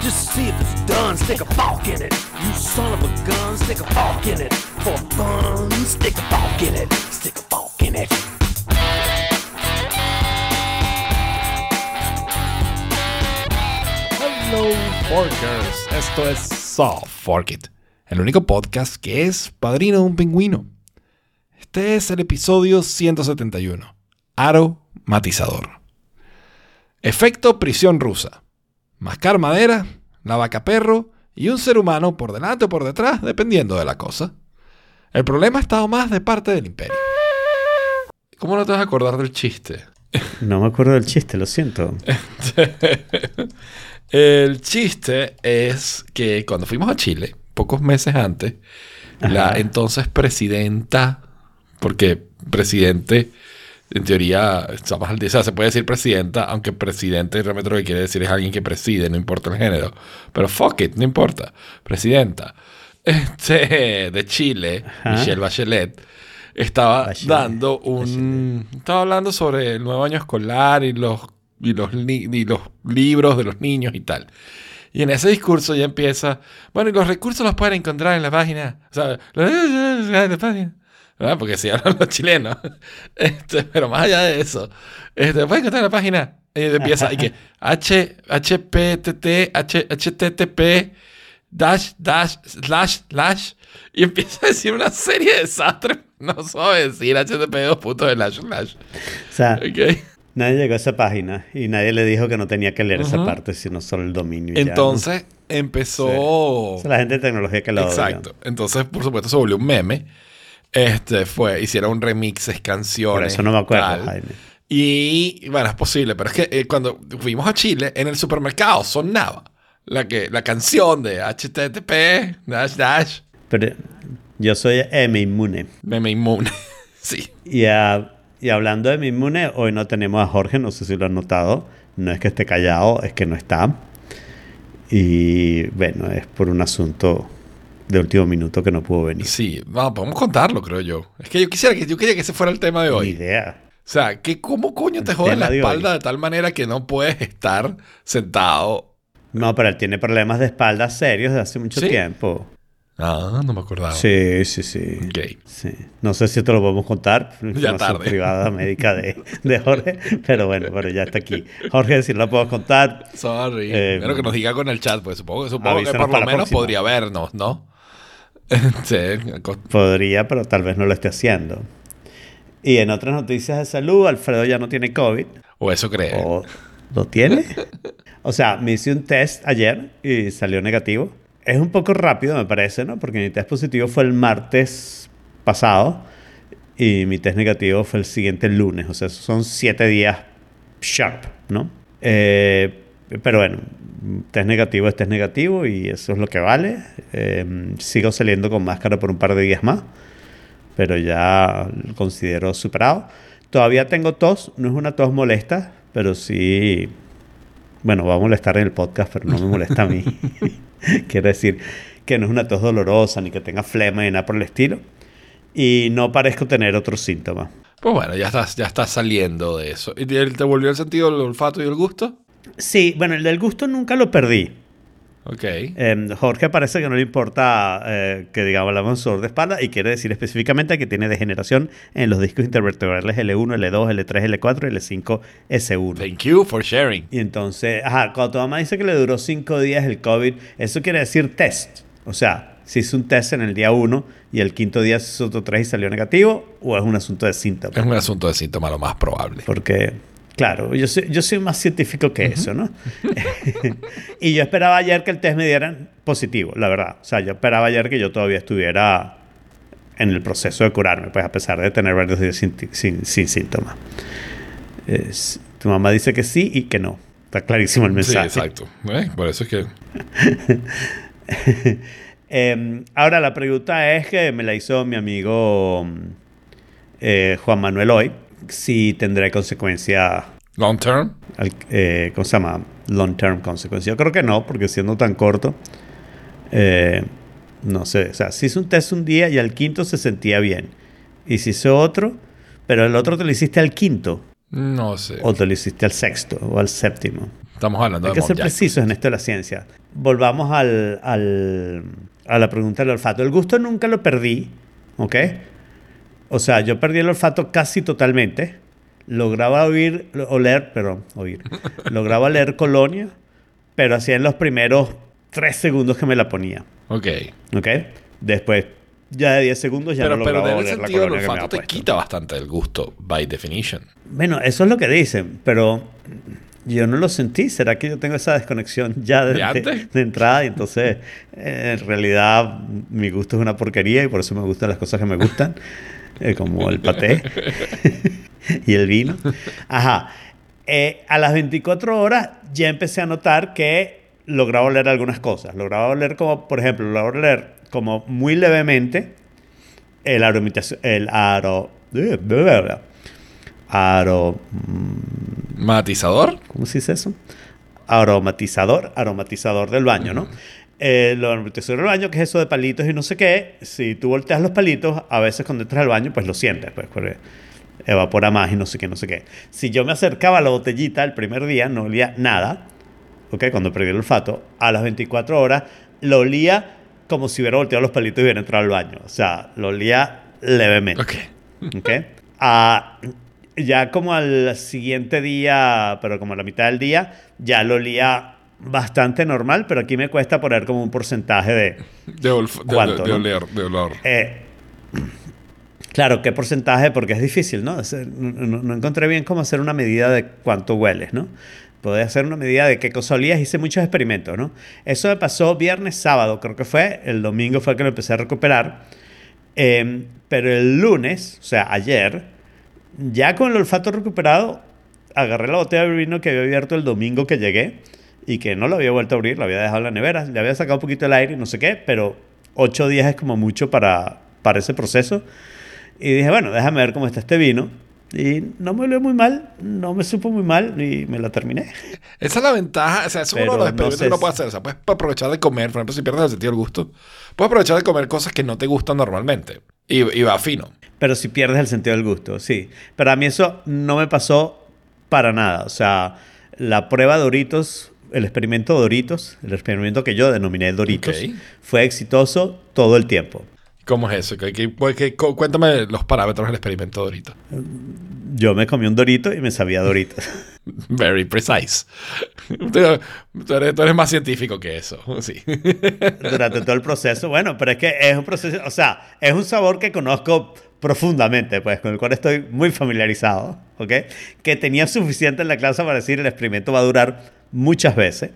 Just see if it's done, stick a in it. You son of a gun, stick a in it. For fun, stick a in it. Stick a in it. Esto es Soft Fork It, el único podcast que es padrino de un pingüino. Este es el episodio 171. Aro matizador. Efecto prisión rusa. Mascar madera, la vaca perro y un ser humano por delante o por detrás, dependiendo de la cosa. El problema ha estado más de parte del imperio. ¿Cómo no te vas a acordar del chiste? No me acuerdo del chiste, lo siento. El chiste es que cuando fuimos a Chile, pocos meses antes, la entonces presidenta, porque presidente, en teoría, o sea, se puede decir presidenta, aunque presidente realmente lo que quiere decir es alguien que preside, no importa el género. Pero fuck it, no importa. Presidenta este, de Chile, Ajá. Michelle Bachelet, estaba Bachelet, dando un... Estaba hablando sobre el nuevo año escolar y los, y, los y los libros de los niños y tal. Y en ese discurso ya empieza, bueno, y los recursos los pueden encontrar en la página, o sea, en la página, ¿verdad? Porque si hablan los chilenos. Este, pero más allá de eso, este, pueden encontrar en la página. Y empieza, y que H, HPTT, H, HTTP, dash, dash, slash, slash, y empieza a decir una serie de desastres. No sabe decir HTTP dos puntos slash, slash. O sea, nadie llegó a esa página y nadie le dijo que no tenía que leer esa parte, sino solo el dominio. y ya, ¿no? Entonces empezó. Esa es la gente de tecnología que lo odia. Exacto. Entonces, por supuesto, se volvió un meme. Este fue, hicieron remixes, canciones. Por eso no me acuerdo, tal. Jaime. Y bueno, es posible, pero es que eh, cuando fuimos a Chile, en el supermercado sonaba la, que, la canción de HTTP, dash, dash, Pero yo soy M inmune. meme inmune. sí. Y, ah, y hablando de mi inmune, hoy no tenemos a Jorge, no sé si lo han notado. No es que esté callado, es que no está. Y bueno, es por un asunto de último minuto que no pudo venir. Sí, vamos, podemos contarlo, creo yo. Es que yo quisiera que yo quería que ese fuera el tema de Ni hoy. idea. O sea, que cómo coño te El jode tema la espalda de tal manera que no puedes estar sentado. No, pero él tiene problemas de espalda serios desde hace mucho ¿Sí? tiempo. Ah, no me acordaba. Sí, sí, sí. Ok. Sí. No sé si esto lo podemos contar. información tarde. privada médica de, de Jorge. Pero bueno, pero ya está aquí. Jorge, si lo puedo contar. Sorry. Eh, Pero que nos diga con el chat, pues supongo, supongo que por lo menos próxima. podría vernos, ¿no? sí, Podría, pero tal vez no lo esté haciendo. Y en otras noticias de salud, Alfredo ya no tiene COVID. o eso cree. ¿O lo tiene? O sea, me hice un test ayer y salió negativo. Es un poco rápido, me parece, ¿no? Porque mi test positivo fue el martes pasado y mi test negativo fue el siguiente lunes. O sea, son siete días sharp, ¿no? Eh, pero bueno, test negativo es test negativo y eso es lo que vale. Eh, sigo saliendo con máscara por un par de días más, pero ya lo considero superado. Todavía tengo tos, no es una tos molesta, pero sí, bueno, va a molestar en el podcast, pero no me molesta a mí. Quiero decir que no es una tos dolorosa, ni que tenga flema, ni nada por el estilo. Y no parezco tener otros síntomas. Pues bueno, ya estás, ya estás saliendo de eso. ¿Y te volvió el sentido del olfato y el gusto? Sí, bueno, el del gusto nunca lo perdí. Ok. Eh, Jorge parece que no le importa eh, que digamos hablamos sobre de espalda y quiere decir específicamente que tiene degeneración en los discos intervertebrales L1, L2, L3, L4 y L5, S1. Thank you for sharing. Y entonces, ajá, cuando tu mamá dice que le duró cinco días el COVID, eso quiere decir test. O sea, si hizo un test en el día 1 y el quinto día se hizo otro 3 y salió negativo, o es un asunto de síntomas. Es un asunto de síntoma lo más probable. Porque, claro, yo soy, yo soy más científico que eso, ¿no? y yo esperaba ayer que el test me diera positivo, la verdad. O sea, yo esperaba ayer que yo todavía estuviera en el proceso de curarme, pues a pesar de tener varios días sin, sin- sin síntomas. Es- tu mamá dice que sí y que no. Está clarísimo el Sí, mensaje. exacto. Eh, Por eso es que... Eh, ahora la pregunta es que me la hizo mi amigo eh, Juan Manuel hoy. Si tendré consecuencia, Long term. eh, ¿cómo se llama? Long term consequencia. Yo creo que no, porque siendo tan corto, eh, no sé. O sea, si hizo un test un día y al quinto se sentía bien. Y si hizo otro, pero el otro te lo hiciste al quinto. No sé. O te lo hiciste al sexto o al séptimo. Estamos hablando Hay que ser Mom Jack. precisos en esto de la ciencia. Volvamos al, al- a la pregunta del olfato. El gusto nunca lo perdí, ¿ok? O sea, yo perdí el olfato casi totalmente. Lograba oír, oler, perdón, oír. Lograba oler colonia, pero hacía en los primeros tres segundos que me la ponía, Ok. ¿ok? Después, ya de 10 segundos ya Pero no lograba el oler la sentido del colonia que me olfato había te puesto. quita bastante el gusto, by definition. Bueno, eso es lo que dicen, pero yo no lo sentí. ¿Será que yo tengo esa desconexión ya de, ¿De de- de entrada? Y entonces, eh, en realidad, mi gusto es una porquería y por eso me gustan las cosas que me gustan, como el paté y el vino. Ajá. Eh, a las 24 horas ya empecé a notar que lograba oler algunas cosas. Lograba oler como, por ejemplo, lograba oler como muy levemente el aromatización, el aro... Aro... mm, ¿Matizador? ¿Cómo se dice eso? Aromatizador, aromatizador del baño, ¿no? El aromatizador del baño, que es eso de palitos y no sé qué, si tú volteas los palitos, a veces cuando entras al baño, pues lo sientes, pues porque evapora más y no sé qué, no sé qué. Si yo me acercaba a la botellita el primer día, no olía nada, ¿ok? Cuando perdí el olfato, a las 24 horas lo olía como si hubiera volteado los palitos y hubiera entrado al baño. O sea, lo olía levemente. Ok. ¿ok? Ah, ya como al siguiente día, pero como a la mitad del día, ya lo olía bastante normal, pero aquí me cuesta poner como un porcentaje de... De, olf- de- ¿Cuánto, de no? oler, de olor. eh, claro, ¿qué porcentaje? Porque es difícil, ¿no? Es- No, no- no encontré bien cómo hacer una medida de cuánto hueles, ¿no? Podés hacer una medida de qué cosa olías. Hice muchos experimentos, ¿no? Eso me pasó viernes, sábado, creo que fue. El domingo fue que lo empecé a recuperar. Eh, pero el lunes, o sea, ayer, ya con el olfato recuperado, agarré la botella de vino que había abierto el domingo que llegué y que no lo había vuelto a abrir, lo había dejado en la nevera, le había sacado un poquito el aire no sé qué, pero ocho días es como mucho para, para ese proceso. Y dije, bueno, déjame ver cómo está este vino. Y no me olió muy mal, no me supo muy mal y me la terminé. Esa es la ventaja, o sea, eso es uno de los no experimentos sé que uno puede hacer. O sea, puedes aprovechar de comer, por ejemplo, si pierdes el sentido del gusto, puedes aprovechar de comer cosas que no te gustan normalmente. Y, y va fino. Pero si pierdes el sentido del gusto, sí. Pero a mí eso no me pasó para nada. O sea, la prueba Doritos, el experimento Doritos, el experimento que yo denominé Doritos, fue exitoso todo el tiempo. ¿Cómo es eso? ¿Qué- qué- qué- cu- cuéntame los parámetros del experimento ahorita. Yo me comí un Dorito y me sabía Doritos. Very precise. Tú, tú eres, tú eres más científico que eso. Sí. durante todo el proceso. Bueno, pero es que es un proceso, o sea, es un sabor que conozco profundamente, pues, con el cual estoy muy familiarizado, ¿ok? Que tenía suficiente en la clase para decir el experimento va a durar muchas veces.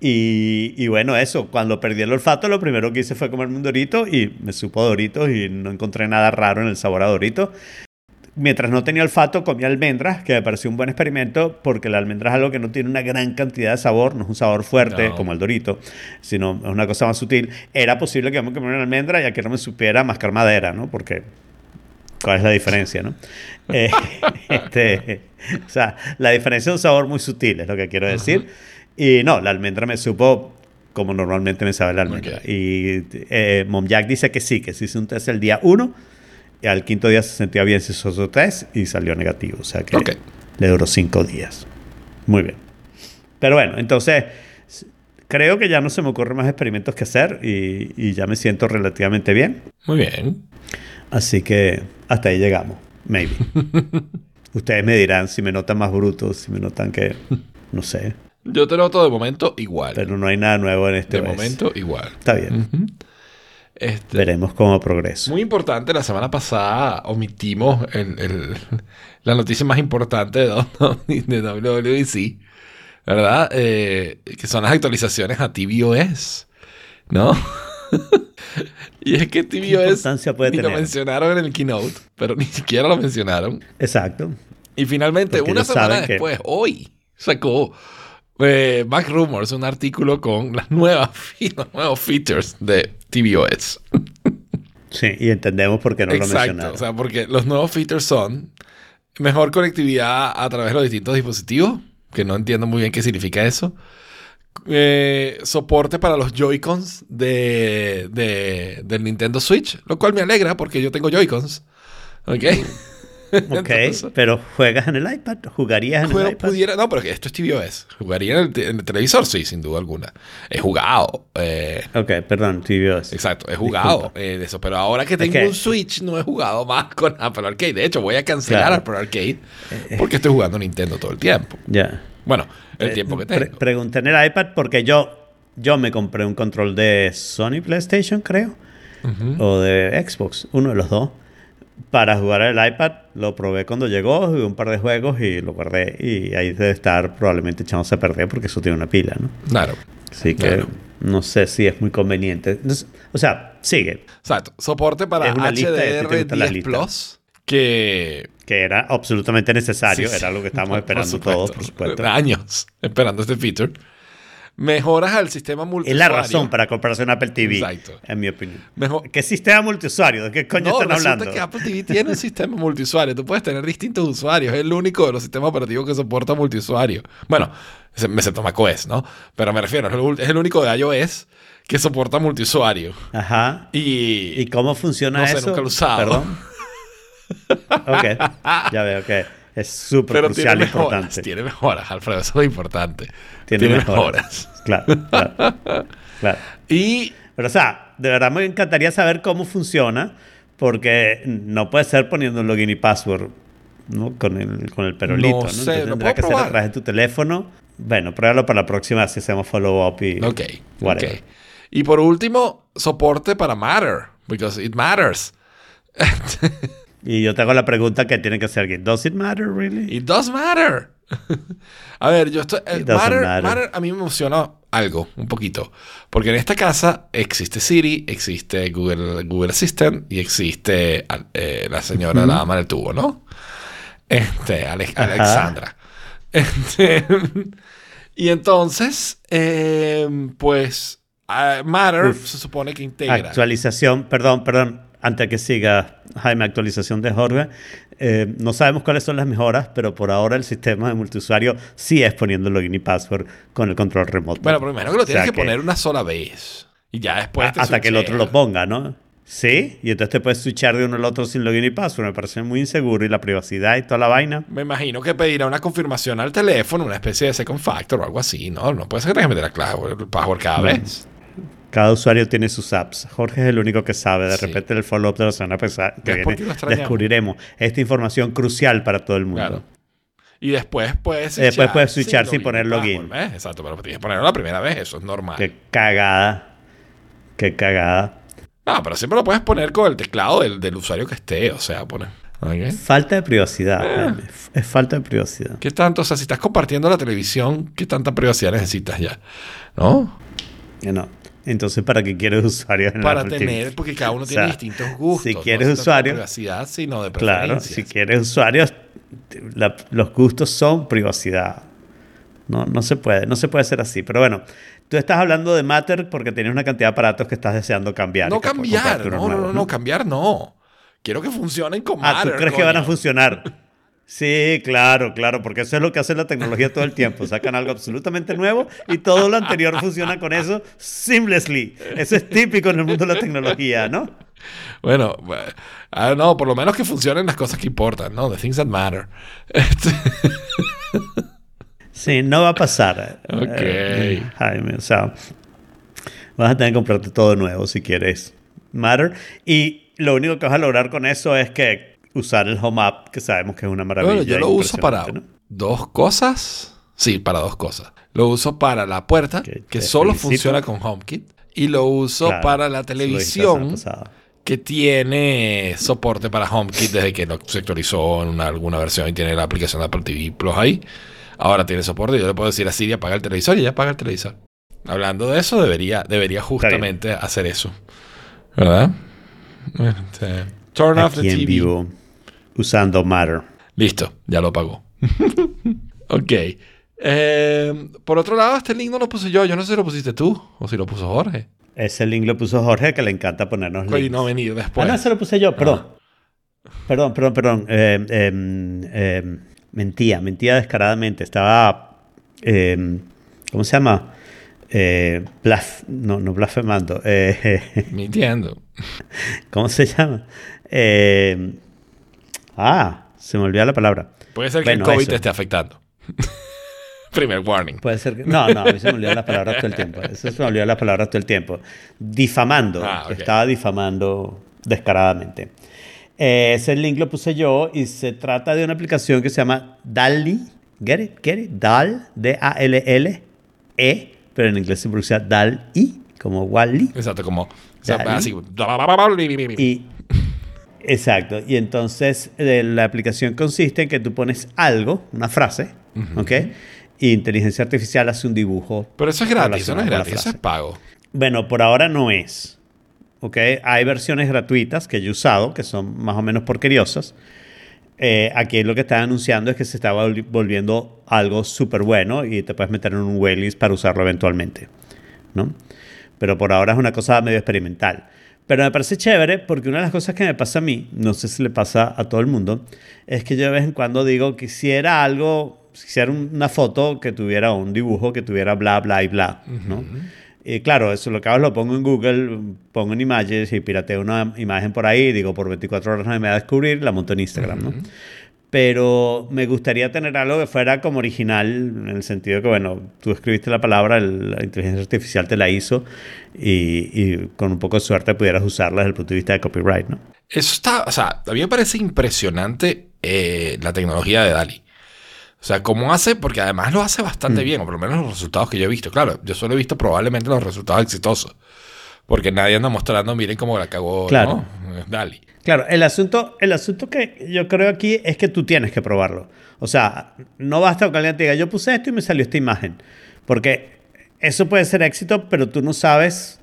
Y, y bueno, eso, cuando perdí el olfato, lo primero que hice fue comerme un dorito y me supo a doritos y no encontré nada raro en el sabor a dorito. Mientras no tenía olfato, comía almendras, que me pareció un buen experimento, porque la almendra es algo que no tiene una gran cantidad de sabor, no es un sabor fuerte No. como el dorito, sino es una cosa más sutil. Era posible que me comiera una almendra y a que no me supiera mascar madera, ¿no? Porque, ¿cuál es la diferencia, no? Eh, este, o sea, la diferencia es un sabor muy sutil, es lo que quiero decir. Y no, la almendra me supo como normalmente me sabe la almendra. Ok. Y eh, Mom Jack dice que sí, que se hizo un test el día 1 y al quinto día se sentía bien, se hizo otro test y salió negativo. O sea que Ok. le duró cinco días. Muy bien. Pero bueno, entonces creo que ya no se me ocurren más experimentos que hacer y, y ya me siento relativamente bien. Muy bien. Así que hasta ahí llegamos. Maybe. Ustedes me dirán si me notan más bruto, si me notan que... No sé. Yo te noto de momento igual. Pero no hay nada nuevo en este de momento igual. Está bien. Este, Veremos cómo progreso. Muy importante, la semana pasada omitimos el- el- la noticia más importante de, de WWDC, ¿verdad? Eh, que son las actualizaciones a tvOS, ¿no? y es que tvOS importancia puede ni lo tener? mencionaron en el keynote, pero ni siquiera lo mencionaron. Exacto. Y finalmente, Porque una semana que- después, hoy, sacó eh, Mac Rumors un artículo con las nuevas, los nuevos features de tvOS. Sí, y entendemos por qué no lo mencionaron. o sea, porque los nuevos features son mejor conectividad a través de los distintos dispositivos, que no entiendo muy bien qué significa eso. Eh, soporte para los Joy-Cons de, de- del Nintendo Switch, lo cual me alegra porque yo tengo Joy-Cons. ¿Ok? Ok, Entonces- pero juegas en el iPad, jugarías en Juego el iPad. pudiera, no, pero esto es tvOS. ¿Jugaría en el, te- en el televisor? Sí, sin duda alguna. He jugado. eh, Ok, perdón, TVOS. exacto, he jugado eh, de eso. Pero ahora que tengo un Switch, no he jugado más con Apple Arcade. De hecho, voy a cancelar Claro. Apple Arcade porque estoy jugando Nintendo todo el tiempo. Ya. Bueno, el Eh, tiempo que pre- tengo. pregunté en el iPad porque yo, yo me compré un control de Sony PlayStation, creo, o de Xbox, uno de los dos, para jugar el iPad. Lo probé cuando llegó, jugué un par de juegos y lo guardé. Y ahí debe estar probablemente echándose a perder porque eso tiene una pila, ¿no? Claro. Así que Claro. no sé si es muy conveniente. O sea, sigue, Exacto. Soporte para Es una lista de- ¿te HDR gustan las 10 listas? Plus. Que. Que era absolutamente necesario, sí, era lo que estábamos esperando supuesto. todos, por supuesto. Años esperando este feature. Mejoras al sistema Es multiusuario. la razón para comprarse un Apple TV, Exacto. en mi opinión. Mejor- ¿Qué sistema multiusuario? ¿De qué coño No, están hablando? que Apple TV tiene un sistema multiusuario. Tú puedes tener distintos usuarios. Es el único de los sistemas operativos que soporta multiusuario. Bueno, me se toma macOS, ¿no? Pero me refiero, es el es único de iOS que soporta multiusuario. Ajá. Y, ¿Y cómo funciona No sé, eso? nunca lo he usado. Perdón. ok, ya veo que es súper tiene crucial e mejoras. importante. Tiene mejoras, Alfredo. Eso es importante. Tiene Tiene, mejoras. mejoras. Claro, claro, claro. Y Pero, o sea, de verdad me encantaría saber cómo funciona, porque no puede ser poniendo un login y password ¿no? con, el, con el perolito. No ¿no? sé, Entonces tendrá puedo que ser probar. a través de tu teléfono. Bueno, pruébalo para la próxima si hacemos follow-up y Ok, whatever. ok. Y por último, soporte para Matter, because it matters. Y yo te hago la pregunta que tiene que hacer aquí. ¿Does it matter really? It does matter. a ver, yo estoy. eh, matter, matter. matter a mí me emociona algo, un poquito. Porque en esta casa existe Siri, existe Google, Google Assistant y existe eh, la señora, la dama del tubo, ¿no? Este, Ale- Ajá. Alexandra. Este, y entonces, eh, pues, ah, Matter Uf. se supone que integra. Actualización, perdón, perdón, antes que siga Jaime, actualización de Jorge. Eh, no sabemos cuáles son las mejoras, pero por ahora el sistema de multiusuario sí es poniendo login y password con el control remoto. Bueno, primero que lo O sea tienes que, poner una sola vez. Y ya después. te hasta que el otro lo ponga, ¿no? Sí, y entonces te puedes switchar de uno al otro sin login y password. Me parece muy inseguro y la privacidad y toda la vaina. Me imagino que pedirá una confirmación al teléfono, una especie de second factor o algo así, ¿no? No puede ser que tengas que meter la clave, el password cada vez. Cada usuario tiene sus apps. Jorge es el único que sabe. De Sí. repente, el follow-up de la semana pasada que ¿Ves por viene, descubriremos esta información crucial para todo el mundo. Claro. Y después puedes Y después puedes switchar sin poner y login. Exacto, pero tienes que ponerlo la primera vez, eso es normal. Qué cagada. Qué cagada. No, pero siempre lo puedes poner con el teclado del, del usuario que esté, o sea, poner. Falta de privacidad, Eh. Es falta de privacidad. ¿Qué tanto? O sea, si estás compartiendo la televisión, ¿qué tanta privacidad necesitas ya? ¿No? Ya no. Entonces, ¿para qué quieres usuarios en el Para tener, porque cada uno O tiene sea, distintos gustos. si no quieres se trata de usuario- privacidad, sino de Claro, si quieres usuarios, la- los gustos son privacidad. No, no se puede, no se puede ser así. Pero bueno, tú estás hablando de Matter porque tienes una cantidad de aparatos que estás deseando cambiar. No cambiar, no, no, no, no, cambiar no. Quiero que funcionen con Ah, ¿tú Matter, crees que van a funcionar? Sí, claro, claro, porque eso es lo que hace la tecnología todo el tiempo. Sacan algo absolutamente nuevo y todo lo anterior funciona con eso seamlessly. Eso es típico en el mundo de la tecnología, ¿no? Bueno, bueno, ah, no, por lo menos que funcionen las cosas que importan, ¿no? The things that matter. Sí, no va a pasar. Ok. eh, Jaime, o sea, vas a tener que comprarte todo nuevo si quieres Matter. Y lo único que vas a lograr con eso es que usar el Home App, que sabemos que es una maravilla. bueno, yo lo uso para dos cosas. Sí, para dos cosas. Lo uso para la puerta, Que solo felicito. funciona con HomeKit. Y lo uso Claro, para la televisión, que tiene soporte para HomeKit desde que lo se actualizó en una- alguna versión y tiene la aplicación de Apple TV Plus ahí. Ahora tiene soporte y yo le puedo decir a Siri apaga el televisor y ella apaga el televisor. Hablando de eso, debería, debería justamente hacer eso. ¿Verdad? Este, turn off the en TV. vivo, usando Matter. Listo, ya lo apagó. ok. Eh, por otro lado, este link no lo puse yo. Yo no sé si lo pusiste tú o si lo puso Jorge. Ese link lo puso Jorge, que le encanta ponernos Y links. no venir Ah, después. no, se lo puse yo, perdón. Perdón, perdón, perdón. Eh, eh, eh, mentía, mentía descaradamente. Estaba. eh, ¿Cómo se llama? Eh, blaf- no, no blasfemando. Mintiendo. ¿Cómo se llama? Eh, ah, Se me olvidó la palabra. Puede ser que Bueno, el COVID eso. te esté afectando. Primer warning. Puede ser que... No, no, a mí se me olvidan las palabras todo el tiempo. Eso se me olvidan las palabras todo el tiempo. Difamando. Ah, ok. Estaba difamando descaradamente. Eh, ese link lo puse yo y se trata de una aplicación que se llama Dali. Get it? Get it? Dal. D-A-L-L. E. Pero en inglés se pronuncia Dal-I. Como Wally. Exacto, como... o sea, así. Y, exacto. Y entonces eh, la aplicación consiste en que tú pones algo, una frase, ¿ok? Y inteligencia artificial hace un dibujo. Pero eso es gratis, eso no es gratis, eso es pago. Bueno, por ahora no es. ¿Ok? Hay versiones gratuitas que yo he usado, que son más o menos porqueriosas. Eh, aquí lo que están anunciando es que se volvi- volviendo algo súper bueno y te puedes meter en un waitlist para usarlo eventualmente. ¿no? Pero por ahora es una cosa medio experimental. Pero me parece chévere porque una de las cosas que me pasa a mí, no sé si le pasa a todo el mundo, es que yo de vez en cuando digo, quisiera algo, quisiera un- una foto que tuviera un dibujo que tuviera bla, bla y bla, ¿no? Y claro, eso lo que hago es lo pongo en Google, pongo en imágenes y pirateo una imagen por ahí, digo, por 24 horas no me va a descubrir, la monto en Instagram, ¿no? Pero me gustaría tener algo que fuera como original, en el sentido que, bueno, tú escribiste la palabra, el- la inteligencia artificial te la hizo y, y con un poco de suerte pudieras usarla desde el punto de vista de copyright, ¿no? Eso está, o sea, a mí me parece impresionante eh, la tecnología de Dali. O sea, cómo hace, porque además lo hace bastante Mm. bien, o por lo menos los resultados que yo he visto. Claro, yo solo he visto probablemente los resultados exitosos. Porque nadie anda mostrando, miren cómo la cagó Claro. ¿no? Dali. Claro, el asunto, el asunto que yo creo aquí es que tú tienes que probarlo. O sea, no basta con que alguien te diga, yo puse esto y me salió esta imagen. Porque eso puede ser éxito, pero tú no sabes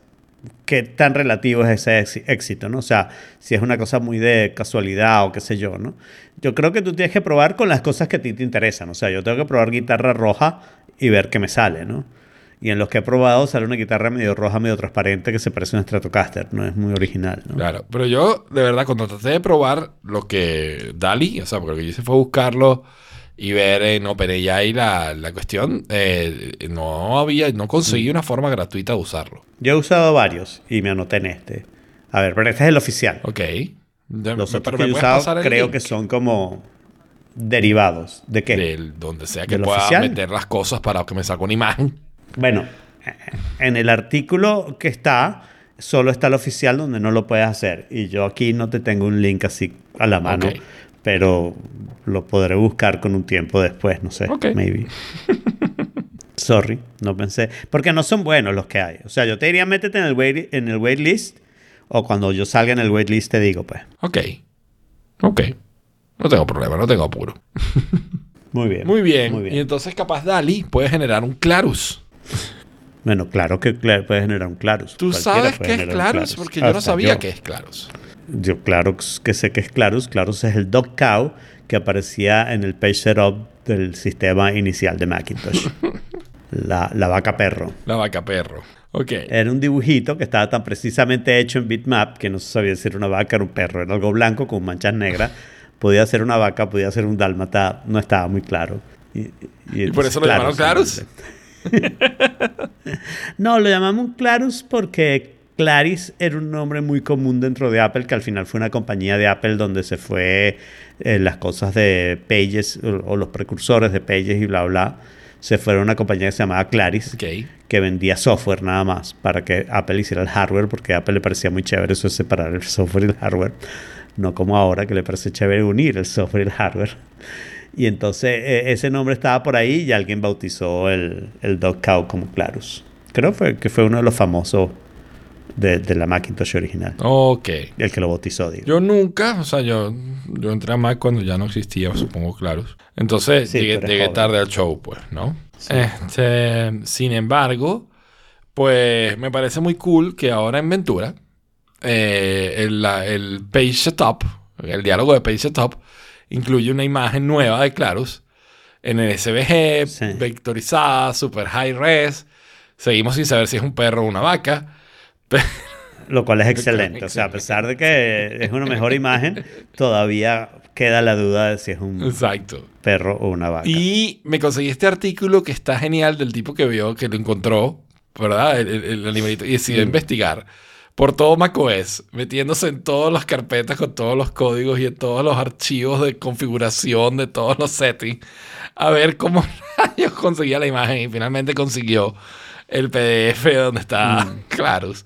qué tan relativo es ese éxi- éxito, ¿no? O sea, si es una cosa muy de casualidad o qué sé yo, ¿no? Yo creo que tú tienes que probar con las cosas que a ti te interesan. O sea, yo tengo que probar guitarra roja y ver qué me sale, ¿no? Y en los que he probado sale una guitarra medio roja, medio transparente que se parece a un Stratocaster. No es muy original, ¿no? Claro, pero yo, de verdad, cuando traté de probar lo que Dali, o sea, porque lo que yo hice fue buscarlo y ver en OpenAI la, la cuestión, eh, no había, no conseguí Mm. una forma gratuita de usarlo. Yo he usado varios y me anoté en este. A ver, pero este es el oficial. Ok. Los otros que he usado creo link que son como derivados. ¿De qué? del- donde sea que ¿Del pueda oficial? meter las cosas para que me salga una imagen. Bueno, en el artículo que está, solo está el oficial donde no lo puedes hacer. Y yo aquí no te tengo un link así a la mano, pero lo podré buscar con un tiempo después, no sé, Ok. maybe. Sorry, no pensé. Porque no son buenos los que hay. O sea, yo te diría métete en el, wait, en el waitlist o cuando yo salga en el waitlist te digo, pues. Ok. Ok. No tengo problema, no tengo apuro. Muy bien. Muy bien. Muy bien. Y entonces, capaz Dali puede generar un Clarus. Bueno, claro que puede generar un Clarus. ¿Tú sabes qué es Clarus? Porque yo no sabía yo. qué es Clarus. Yo claro que sé que es Clarus. Clarus es el dog cow que aparecía en el page setup del sistema inicial de Macintosh. la, la vaca perro. La vaca perro. Ok. Era un dibujito que estaba tan precisamente hecho en bitmap que no se sabía si era una vaca o un perro. Era algo blanco con manchas negras. Podía ser una vaca, podía ser un dálmata. No estaba muy claro. Y, ¿Y por eso lo llamaron Clarus? No, lo llamamos Clarus porque Claris era un nombre muy común dentro de Apple, que al final fue una compañía de Apple donde se fue eh, las cosas de Pages o, o los precursores de Pages y bla, bla. Se fueron a una compañía que se llamaba Claris, que vendía software nada más para que Apple hiciera el hardware, porque a Apple le parecía muy chévere eso de separar el software y el hardware. No como ahora, que le parece chévere unir el software y el hardware. Y entonces eh, ese nombre estaba por ahí y alguien bautizó el, el Dog Cow como Clarus. Creo fue, que fue uno de los famosos de, de la Macintosh original. Ok. El que lo bautizó, digo. Yo nunca, o sea, yo, yo entré a Mac cuando ya no existía, supongo, Clarus. Entonces Sí, llegué, llegué tarde al show, pues, ¿no? Este, sin embargo, pues me parece muy cool que ahora en Ventura, eh, el, la- el page setup, el diálogo de page setup, incluye una imagen nueva de Clarus en el SVG, Sí. vectorizada, super high res. Seguimos sin saber si es un perro o una vaca. Lo cual es excelente. O sea, a pesar de que es una mejor imagen, todavía queda la duda de si es un Exacto. perro o una vaca. Y me conseguí este artículo que está genial del tipo que vio, que lo encontró, ¿verdad? El, el- el animalito, y decidió Mm. investigar. Por todo macOS, metiéndose en todas las carpetas con todos los códigos y en todos los archivos de configuración de todos los settings, a ver cómo rayos conseguía la imagen y finalmente consiguió el PDF donde está Mm. Clarus.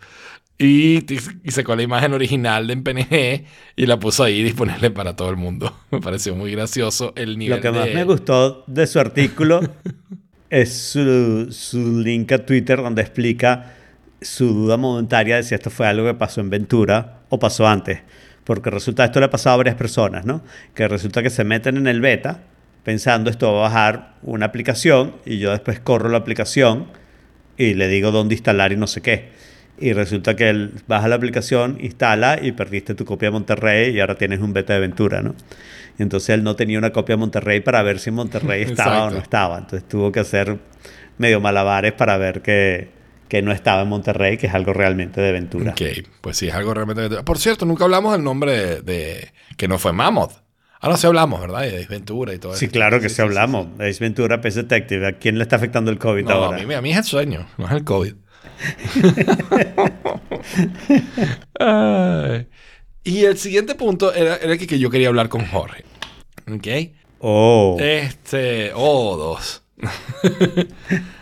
Y, y sacó la imagen original de en PNG y la puso ahí disponible para todo el mundo. Me pareció muy gracioso el nivel Lo que más de- me gustó de su artículo es su, su link a Twitter donde explica su duda momentaria de si esto fue algo que pasó en Ventura o pasó antes. Porque resulta, esto le ha pasado a varias personas, ¿no? Que resulta que se meten en el beta pensando esto va a bajar una aplicación y yo después corro la aplicación y le digo dónde instalar y no sé qué. Y resulta que él baja la aplicación, instala y perdiste tu copia de Monterrey y ahora tienes un beta de Ventura, ¿no? Y entonces él no tenía una copia de Monterrey para ver si Monterrey estaba o no estaba. Entonces tuvo que hacer medio malabares para ver que, que no estaba en Monterrey, que es algo realmente de Ventura. Ok, pues sí, es algo realmente... Por cierto, nunca hablamos del nombre de... de- que no fue Mammoth. Ahora sí hablamos, ¿verdad? De Ace Ventura y todo eso. Sí, claro que sí, hablamos. Ace Ventura, Ace Detective. ¿A quién le está afectando el COVID No, ahora? a mí, a mí es el sueño, no es el COVID. Ay. y el siguiente punto era, era el que, que yo quería hablar con Jorge. ¿Ok? Oh. Este... Oh, dos.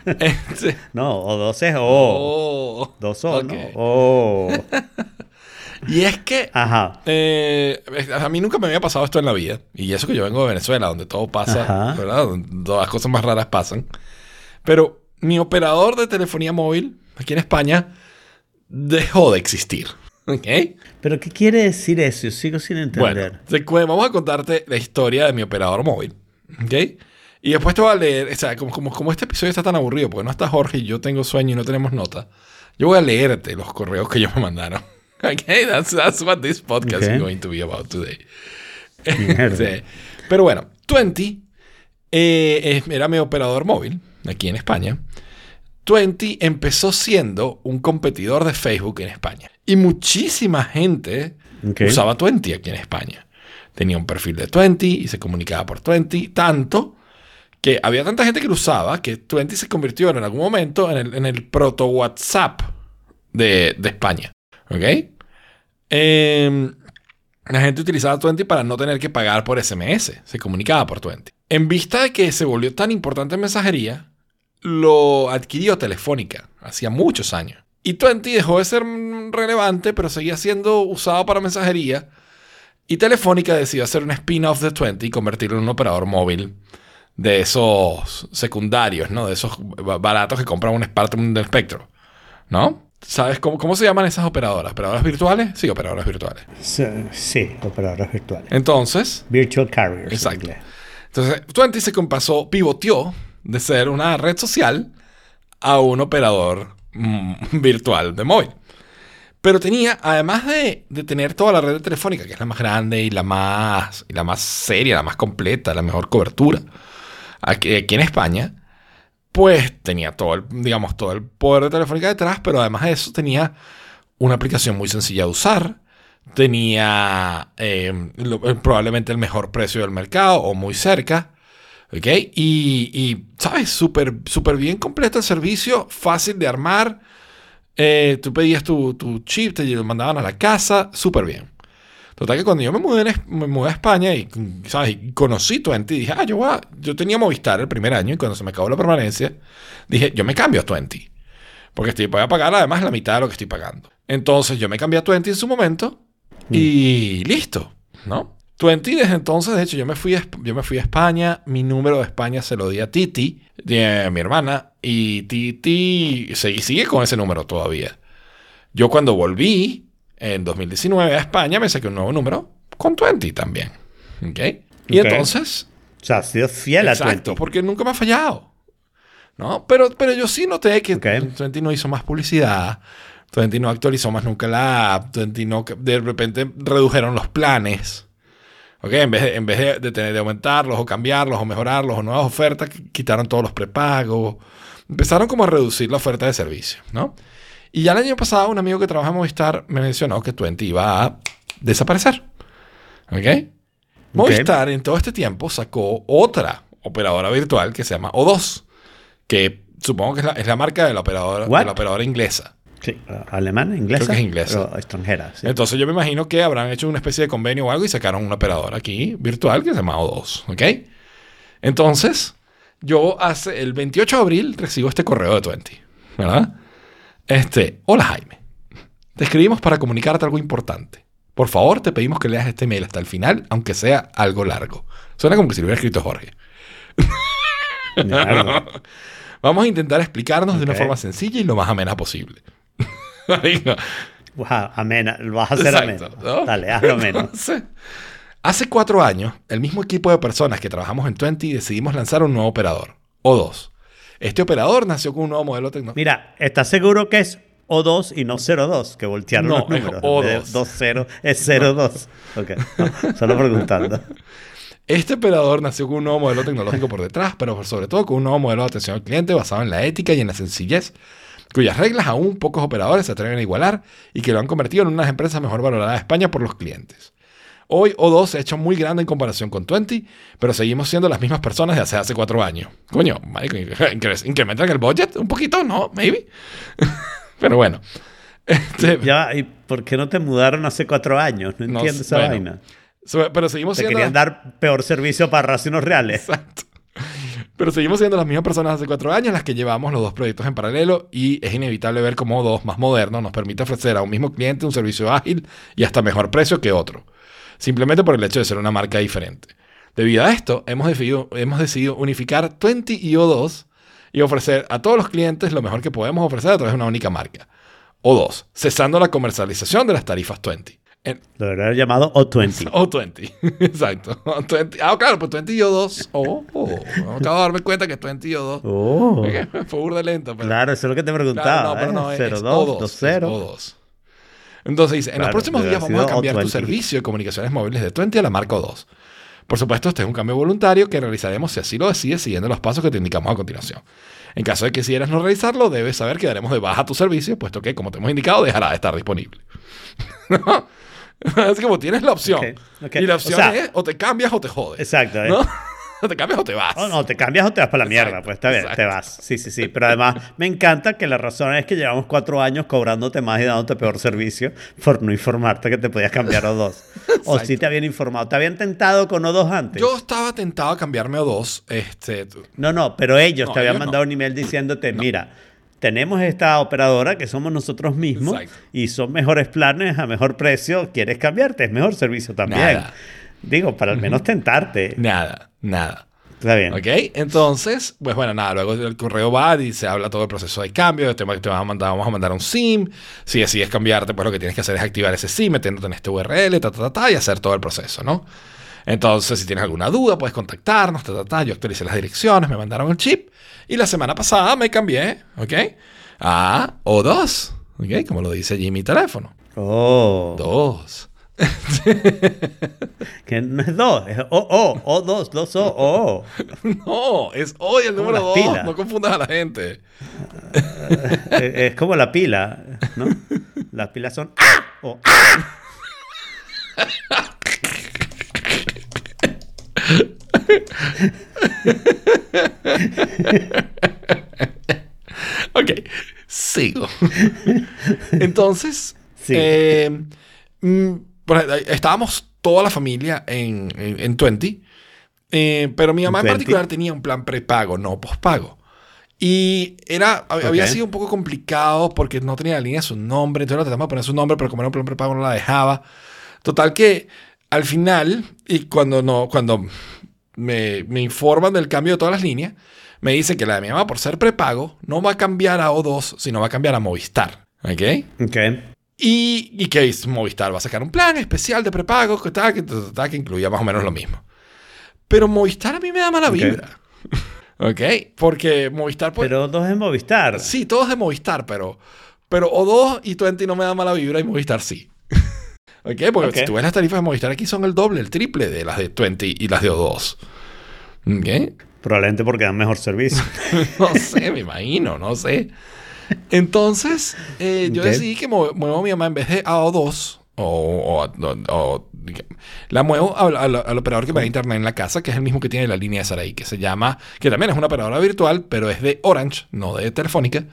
Este... No, o dos es O. Oh. Dos O, Ok. ¿no? Oh. Y es que... Ajá. Eh, a mí nunca me había pasado esto en la vida. Y eso que yo vengo de Venezuela, donde todo pasa, Ajá. ¿verdad? Donde todas las cosas más raras pasan. Pero mi operador de telefonía móvil, aquí en España, dejó de existir. ¿Ok? ¿Pero qué quiere decir eso? Yo sigo sin Bueno, entender. te cu- vamos a contarte la historia de mi operador móvil. ¿Ok? Y después te voy a leer, o sea, como, como, como este episodio está tan aburrido, porque no está Jorge y yo tengo sueño y no tenemos nota, yo voy a leerte los correos que ellos me mandaron. ¿Ok? That's, that's what this podcast is going to be about today. Sí. Pero bueno, Twenty eh, era mi operador móvil aquí en España. Twenty empezó siendo un competidor de Facebook en España. Y muchísima gente Ok. usaba Twenty aquí en España. Tenía un perfil de Twenty y se comunicaba por Twenty. Tanto que había tanta gente que lo usaba que Twenty se convirtió en algún momento en el, proto WhatsApp de, España. ¿Ok? Em, la gente utilizaba Twenty para no tener que pagar por SMS. Se comunicaba por Twenty. En vista de que se volvió tan importante en mensajería, lo adquirió Telefónica hacía muchos años. Y Twenty dejó de ser relevante, pero seguía siendo usado para mensajería. Y Telefónica decidió hacer un spin-off de Twenty y convertirlo en un operador móvil de esos secundarios, ¿no? De esos ba- baratos que compran un Spectrum del espectro, ¿no? ¿Sabes cómo, cómo se llaman esas operadoras? ¿Operadoras virtuales? Sí, operadoras virtuales. Sí, sí, operadoras virtuales. Entonces, Virtual carriers. Exacto. entonces Twenty se compasó, pivoteó de ser una red social a un operador mm, virtual de móvil. Pero tenía, además de, de tener toda la red telefónica, que es la más grande y la más, y la más seria, la más completa, la mejor cobertura, aquí, aquí en España, pues tenía todo el, digamos, todo el poder de telefónica detrás, pero además de eso tenía una aplicación muy sencilla de usar, tenía eh, lo- probablemente el mejor precio del mercado o muy cerca, ¿ok? Y, y, ¿sabes? Súper súper bien completo el servicio, fácil de armar. Eh, tú pedías tu, tu chip, te lo mandaban a la casa, súper bien. Total que cuando yo me mudé, en me mudé a España y, ¿sabes? y conocí Twenty, dije, ah, yo, voy a- yo tenía Movistar el primer año y cuando se me acabó la permanencia, dije, yo me cambio a Twenty. Porque estoy, voy a pagar además la mitad de lo que estoy pagando. Entonces yo me cambié a Twenty en su momento y listo, ¿no? Twenty desde entonces, de hecho, yo me, fui a, yo me fui a España, mi número de España se lo di a Titi, de mi hermana, y Titi sigue, sigue con ese número todavía. Yo cuando volví en 2019 a España me saqué un nuevo número con Twenty también. ¿Ok? Y entonces, O sea, has sido fiel a exacto, Twenty. porque nunca me ha fallado. ¿No? Pero, pero yo sí noté que Ok. Twenty no hizo más publicidad. Twenty no actualizó más nunca la app. Twenty no, de repente redujeron los planes. ¿Ok? En vez, de, en vez de, de tener- de aumentarlos o cambiarlos o mejorarlos o nuevas ofertas, qu- quitaron todos los prepagos. Empezaron como a reducir la oferta de servicio, ¿no? Y ya el año pasado un amigo que trabaja en Movistar me mencionó que Twenty iba a desaparecer. ¿Ok? Movistar en todo este tiempo sacó otra operadora virtual que se llama O2, que supongo que es la, es la marca de la operadora, de la operadora inglesa. Sí, alemana, inglesa. Creo que es inglesa. extranjera. sí. Entonces yo me imagino que habrán hecho una especie de convenio o algo y sacaron un operador aquí virtual que se llama O2, ¿ok? Entonces, yo hace el 28 de abril recibo este correo de Twenty, ¿verdad? Este, hola Jaime, te escribimos para comunicarte algo importante. Por favor, te pedimos que leas este mail hasta el final, aunque sea algo largo. Suena como que si lo hubiera escrito Jorge. Mierda. Vamos a intentar explicarnos de una forma sencilla y lo más amena posible. Wow, amena. Lo vas a hacer Exacto, ameno. ¿no? Dale, hazlo ameno. Hace cuatro años, el mismo equipo de personas que trabajamos en Twenty decidimos lanzar un nuevo operador, O2. Este operador nació con un nuevo modelo tecnológico. Mira, ¿estás seguro que es O2 y no 02? Que voltearon No, los es números. O2. 2-0 es 02. Ok, no, solo preguntando. Este operador nació con un nuevo modelo tecnológico por detrás, pero sobre todo con un nuevo modelo de atención al cliente basado en la ética y en la sencillez, cuyas reglas aún pocos operadores se atreven a igualar y que lo han convertido en una de las empresas mejor valoradas de España por los clientes. Hoy O2 se ha hecho muy grande en comparación con Twenty, pero seguimos siendo las mismas personas de hace, hace cuatro años. Coño, marico, incrementan el budget un poquito, ¿no? Maybe. pero bueno. Este, Ya, ¿y por qué no te mudaron hace cuatro años? No No entiendo esa bueno. vaina. pero seguimos Te siendo... querían dar peor servicio para raciones reales. Exacto. Pero seguimos siendo las mismas personas hace cuatro años las que llevamos los dos proyectos en paralelo y es inevitable ver cómo dos más modernos nos permite ofrecer a un mismo cliente un servicio ágil y hasta mejor precio que otro, simplemente por el hecho de ser una marca diferente. Debido a esto, hemos decidido, hemos decidido unificar Twenty y O2 y ofrecer a todos los clientes lo mejor que podemos ofrecer a través de una única marca. O2, cesando la comercialización de las tarifas Twenty. En- Lo debería llamado O20. o 20, exacto. O 20. Ah, claro, pues 20 y yo 2. Oh, oh. Acabo de darme cuenta que 20 y yo 2. Oh, Fue burda lento, pero. claro, eso es lo que te Claro, preguntaba. no, pero ¿eh? no, es, es 02, O2, 20. es O2. Entonces dice, en los próximos días vamos a cambiar tu O20. servicio de comunicaciones móviles de 20 a la marca O2. Por supuesto, este es un cambio voluntario que realizaremos si así lo decides siguiendo los pasos que te indicamos a continuación. En caso de que quisieras no realizarlo, debes saber que daremos de baja tu servicio, puesto que, como te hemos indicado, dejará de estar disponible. ¿No? Es como tienes la opción. Y la O opción sea- es o te cambias o te jodes. Exacto. ¿eh? ¿No? O te cambias o te vas. Oh, no, te cambias o te vas para la mierda. Pues está bien, exacto. te vas. Sí, sí, sí. Pero además me encanta que la razón es que llevamos cuatro años cobrándote más y dándote peor servicio por no informarte que te podías cambiar a O2. o si te habían informado. ¿Te habían tentado con O2 antes? Yo estaba tentado a cambiarme a dos. Este, No, no, pero ellos No, te habían ellos no. mandado un email diciéndote, mira, tenemos esta operadora que somos nosotros mismos Exacto. y son mejores planes a mejor precio. ¿Quieres cambiarte? Es mejor servicio también. Nada. Digo, para al menos tentarte. nada, nada. Está bien. ¿Ok? Entonces, pues bueno, nada, luego el correo va y se habla todo el proceso de cambio, te, te vamos, a mandar, vamos a mandar un SIM, si decides cambiarte, pues lo que tienes que hacer es activar ese SIM, metiéndote en este URL, ta, ta, ta, ta, y hacer todo el proceso, ¿no? Entonces, si tienes alguna duda, puedes contactarnos, ta, ta, ta, yo actualicé las direcciones, me mandaron el chip, y la semana pasada me cambié, ¿ok? A O2, ¿ok? Como lo dice mi teléfono. Oh. Dos. Que no es dos, es O, O, O, dos, dos, O, O. No, es hoy el número dos, pilas. no confundas a la gente. es, es como la pila, ¿no? Las pilas son A o A. Ok, sigo. Entonces, Sí. eh, mm, estábamos toda la familia en, en, en 20, eh, pero mi mamá en 20. particular tenía un plan prepago, no pospago. Y era, hab- había sido un poco complicado porque no tenía la línea de su nombre, entonces lo tratamos de poner su nombre, pero como era un plan prepago no la dejaba. Total que al final, y cuando, no, cuando me, me informan del cambio de todas las líneas, me dicen que la de mi mamá, por ser prepago, no va a cambiar a O2, sino va a cambiar a Movistar. ¿Ok? Ok. Y, y que es Movistar va a sacar un plan especial de prepago que, tal, que, tal, que incluía más o menos lo mismo. Pero Movistar a mí me da mala Ok. vibra. ¿Ok? Porque Movistar... Pues, Pero dos es Movistar. Sí, todos de Movistar, pero, pero O2 y 20 no me da mala vibra y Movistar sí. ¿Ok? Porque Ok. si tú ves las tarifas de Movistar aquí son el doble, el triple de las de 20 y las de O2. ¿Ok? Probablemente porque dan mejor servicio. No sé, me imagino, no sé. Entonces, eh, yo decidí que mue- muevo a mi mamá en vez de AO2 o, o- la muevo al, al- al operador que me da internet en la casa, que es el mismo que tiene la línea de Saraí, que se llama, que también es una operadora virtual, pero es de Orange, no de Telefónica.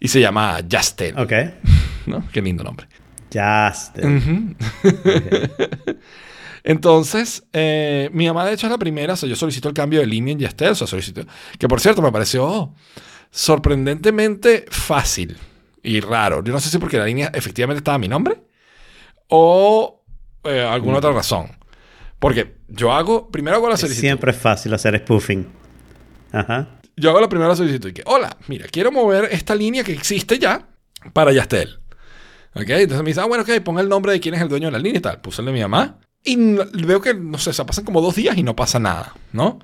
Y se llama Justel. Ok. ¿no? Qué lindo nombre. Justin. Entonces, eh, mi mamá de hecho es la primera, o sea, yo solicito el cambio de línea en Yastel, o sea, solicito, que por cierto me pareció sorprendentemente fácil y raro. Yo no sé si porque la línea efectivamente estaba a mi nombre o eh, alguna otra razón. Porque yo hago, primero hago la solicitud. Siempre es fácil hacer spoofing. Ajá. Yo hago la primera solicitud y que, hola, mira, quiero mover esta línea que existe ya para Yastel. ¿Ok? Entonces me dice, ah, bueno, ok, ponga el nombre de quién es el dueño de la línea y tal. Puse el de mi mamá. Y veo que, no sé, se pasan como dos días y no pasa nada, ¿no?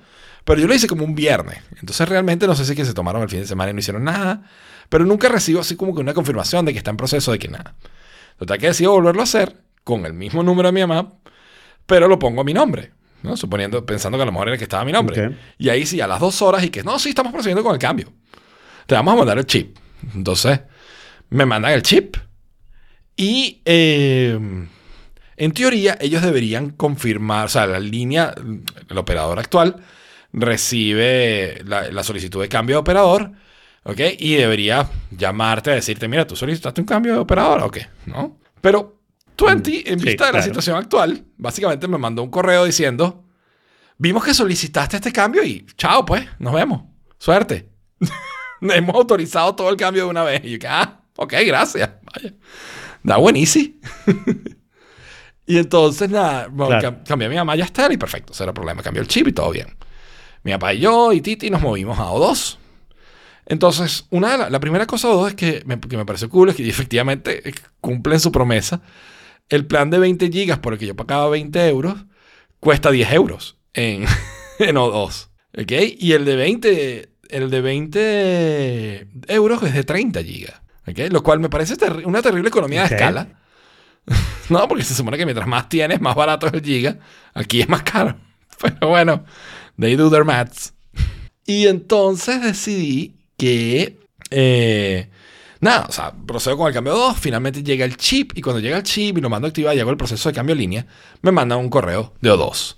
Pero yo lo hice como un viernes. Entonces realmente no sé si es que se tomaron el fin de semana y no hicieron nada. Pero nunca recibo así como que una confirmación de que está en proceso de que nada. Total que decido volverlo a hacer con el mismo número de mi mamá, pero lo pongo a mi nombre. ¿no? Suponiendo, pensando que a lo mejor era el que estaba mi nombre. Y ahí sí, a las dos horas y que no, sí, estamos procediendo con el cambio. Te vamos a mandar el chip. Entonces, me mandan el chip. Y eh, en teoría, ellos deberían confirmar, o sea, la línea, el operador actual recibe la, la solicitud de cambio de operador, ¿ok? Y debería llamarte a decirte, mira, tú solicitaste un cambio de operador, ¿o qué? ¿No? Pero Twenty, en sí, vista de la situación actual, básicamente me mandó un correo diciendo, vimos que solicitaste este cambio y chao, pues, nos vemos. Suerte. Hemos autorizado todo el cambio de una vez. Y yo, ah, ok, gracias. Vaya. Da buenísimo. y entonces, nada, bueno, Claro. cam- cambié a mi mamá ya está y perfecto, cero problema. Cambió el chip y todo bien. Mi papá y yo y Titi nos movimos a O2. Entonces, una de la, la primera cosa de O2 es que me, que me pareció cool es que efectivamente eh, cumplen su promesa. El plan de 20 gigas por el que yo pagaba 20 euros cuesta 10 euros en, en O2. ¿Ok? Y el de 20, el de 20 euros es de 30 gigas. ¿Ok? Lo cual me parece terri- una terrible economía Ok. de escala. no, porque se supone que mientras más tienes, más barato es el giga. Aquí es más caro. Pero bueno, they do their maths. Y entonces decidí que... eh, nada, o sea, procedo con el cambio 2, finalmente llega el chip y cuando llega el chip y lo mando a activar y hago el proceso de cambio de línea, me mandan un correo de O2.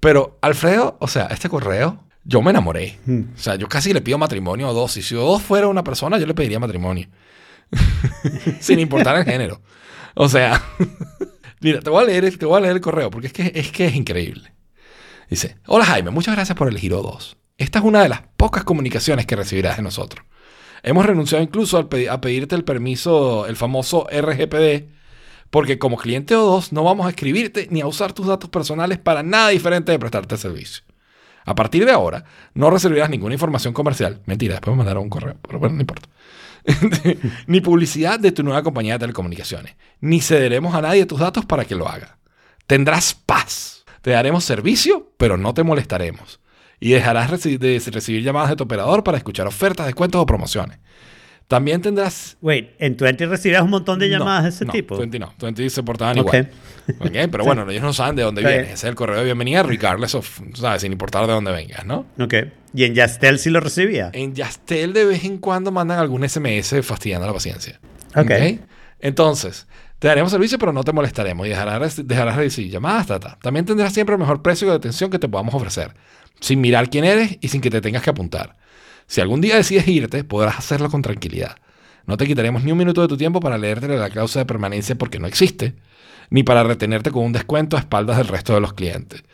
Pero Alfredo, o sea, este correo, yo me enamoré. O sea, yo casi le pido matrimonio a O2. Y si O2 fuera una persona, yo le pediría matrimonio. Sin importar el género. O sea, mira, te voy a leer, te voy a leer el correo porque es que, es que es increíble. Dice, hola Jaime, muchas gracias por elegir O2. Esta es una de las pocas comunicaciones que recibirás de nosotros. Hemos renunciado incluso pedi- a pedirte el permiso, el famoso RGPD, porque como cliente O2 no vamos a escribirte ni a usar tus datos personales para nada diferente de prestarte servicio. A partir de ahora, no recibirás ninguna información comercial. Mentira, después me mandaron un correo, pero bueno, no importa. ni publicidad de tu nueva compañía de telecomunicaciones. Ni cederemos a nadie tus datos para que lo haga. Tendrás paz. Te daremos servicio, pero no te molestaremos. Y dejarás reci- de recibir llamadas de tu operador para escuchar ofertas, descuentos o promociones. También tendrás Wait, en Twenty recibías un montón de llamadas de ese no, tipo. Twenty no. Twenty se portaban Ok. igual. Ok, Pero bueno, ellos no saben de dónde Está viene. bien. Ese es el correo de bienvenida, regardless of, ¿sabes? Sin importar de dónde vengas, ¿no? Ok. Y en Yastel sí lo recibía. En Yastel de vez en cuando mandan algún SMS fastidiando la paciencia. Ok. Entonces, te daremos servicio, pero no te molestaremos y dejarás, dejarás de recibir llamadas. ta, ta. También tendrás siempre el mejor precio de atención que te podamos ofrecer, sin mirar quién eres y sin que te tengas que apuntar. Si algún día decides irte, podrás hacerlo con tranquilidad. No te quitaremos ni un minuto de tu tiempo para leerte la cláusula de permanencia porque no existe, ni para retenerte con un descuento a espaldas del resto de los clientes.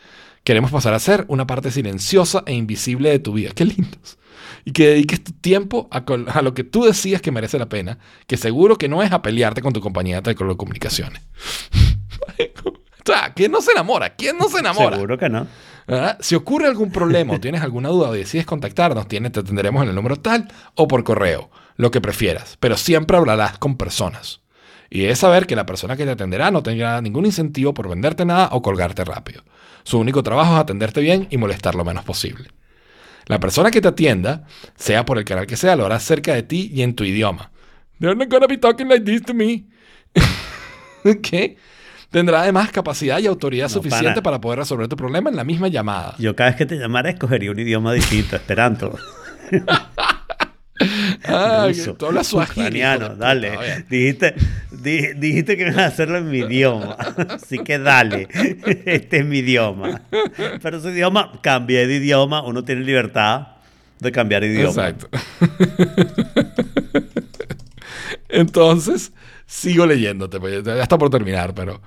Queremos pasar a ser una parte silenciosa e invisible de tu vida. Qué lindos. Y que dediques tu tiempo a, lo que tú decías que merece la pena, que seguro que no es a pelearte con tu compañía de telecomunicaciones. o sea, ¿quién no se enamora? ¿Quién no se enamora? Seguro que no. ¿verdad? Si ocurre algún problema o tienes alguna duda o decides contactarnos, tienes, te atenderemos en el número tal o por correo, lo que prefieras, pero siempre hablarás con personas. Y debes saber que la persona que te atenderá no tendrá ningún incentivo por venderte nada o colgarte rápido. Su único trabajo es atenderte bien y molestar lo menos posible. La persona que te atienda, sea por el canal que sea, lo hará cerca de ti y en tu idioma. They're not gonna be talking like this to me. ¿Qué? Tendrá además capacidad y autoridad No, suficiente pana. para poder resolver tu problema en la misma llamada. Yo cada vez que te llamara escogería un idioma distinto, esperanto. Ah, Ruso, tú hablas ucraniano, puta, dale. Dijiste, di- dijiste que ibas a hacerlo en mi idioma. Así que dale. Este es mi idioma. Pero su idioma, cambié de idioma. Uno tiene libertad de cambiar de idioma. Exacto. Entonces, sigo leyéndote, pues ya está por terminar, pero...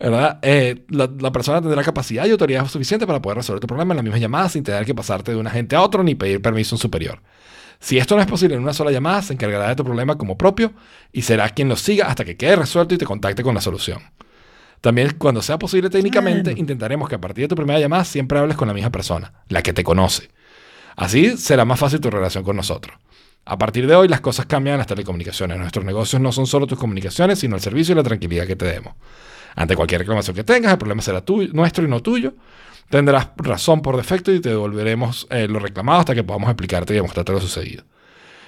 ¿verdad? Eh, la, la persona tendrá capacidad y autoridad suficiente para poder resolver tu problema en la misma llamada sin tener que pasarte de un agente a otro ni pedir permiso a un superior. Si esto no es posible en una sola llamada, se encargará de tu problema como propio y será quien lo siga hasta que quede resuelto y te contacte con la solución. También, cuando sea posible técnicamente, intentaremos que a partir de tu primera llamada siempre hables con la misma persona, la que te conoce. Así será más fácil tu relación con nosotros. A partir de hoy, las cosas cambian en las telecomunicaciones. Nuestros negocios no son solo tus comunicaciones, sino el servicio y la tranquilidad que te demos. Ante cualquier reclamación que tengas, el problema será tuyo, nuestro y no tuyo. Tendrás razón por defecto y te devolveremos eh, lo reclamado hasta que podamos explicarte y demostrarte lo sucedido.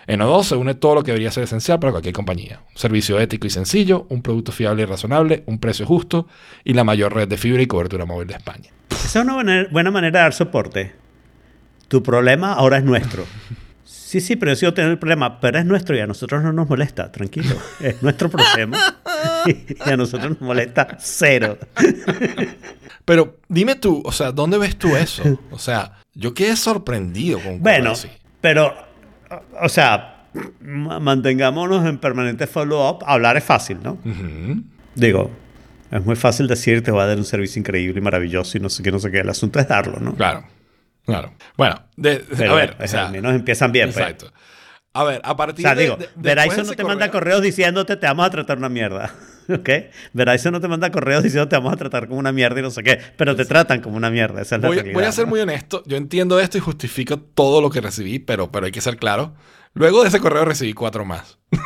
En O2 se une todo lo que debería ser esencial para cualquier compañía. Un servicio ético y sencillo, un producto fiable y razonable, un precio justo y la mayor red de fibra y cobertura móvil de España. Esa es una buena, buena manera de dar soporte. Tu problema ahora es nuestro. Sí, sí, pero yo sigo teniendo el problema, pero es nuestro y a nosotros no nos molesta, tranquilo. Es nuestro problema y a nosotros nos molesta cero. Pero dime tú, o sea, ¿dónde ves tú eso? O sea, yo quedé sorprendido con Bueno, así. pero, o sea, ma- mantengámonos en permanente follow-up. Hablar es fácil, ¿no? Digo, es muy fácil decir te voy a dar un servicio increíble y maravilloso y no sé qué, no sé qué. El asunto es darlo, ¿no? Claro, claro. Bueno, de- Pero a ver, o sea, al menos empiezan bien. pues. exacto. A ver, a O partir sea, de, digo, de- Verizon no te manda correo- correos diciéndote te vamos a tratar una mierda. ¿Ok? Verizon no te manda correos diciendo te vamos a tratar como una mierda y no sé qué. Pero te tratan como una mierda. Esa es la Voy, realidad. voy a ser ¿no? muy honesto. Yo entiendo esto y justifico todo lo que recibí, pero, pero hay que ser claro. Luego de ese correo recibí cuatro más.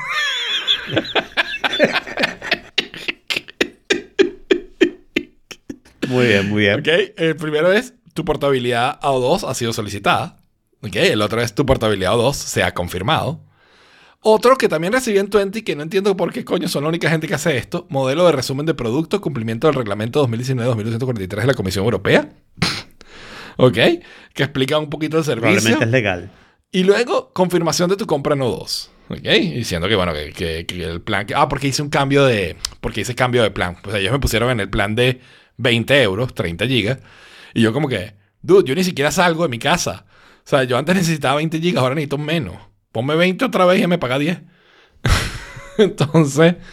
Muy bien, muy bien. ¿Ok? El primero es tu portabilidad a O2 ha sido solicitada. ¿Ok? El otro es tu portabilidad a O2 se ha confirmado. Otro que también recibí en 20 que no entiendo por qué coño son la única gente que hace esto. Modelo de resumen de producto, cumplimiento del reglamento 2019-2243 de la Comisión Europea. ¿Ok? Que explica un poquito el servicio. Probablemente es legal. Y luego, confirmación de tu compra en O2. ¿Ok? Diciendo que, bueno, que, que- que el plan... que- ah, porque hice un cambio de... Porque hice cambio de plan. Pues ellos me pusieron en el plan de 20 euros, 30 gigas. Y yo como que... Dude, yo ni siquiera salgo de mi casa. O sea, yo antes necesitaba 20 gigas, ahora necesito menos. Ponme 20 otra vez y me paga 10. Entonces...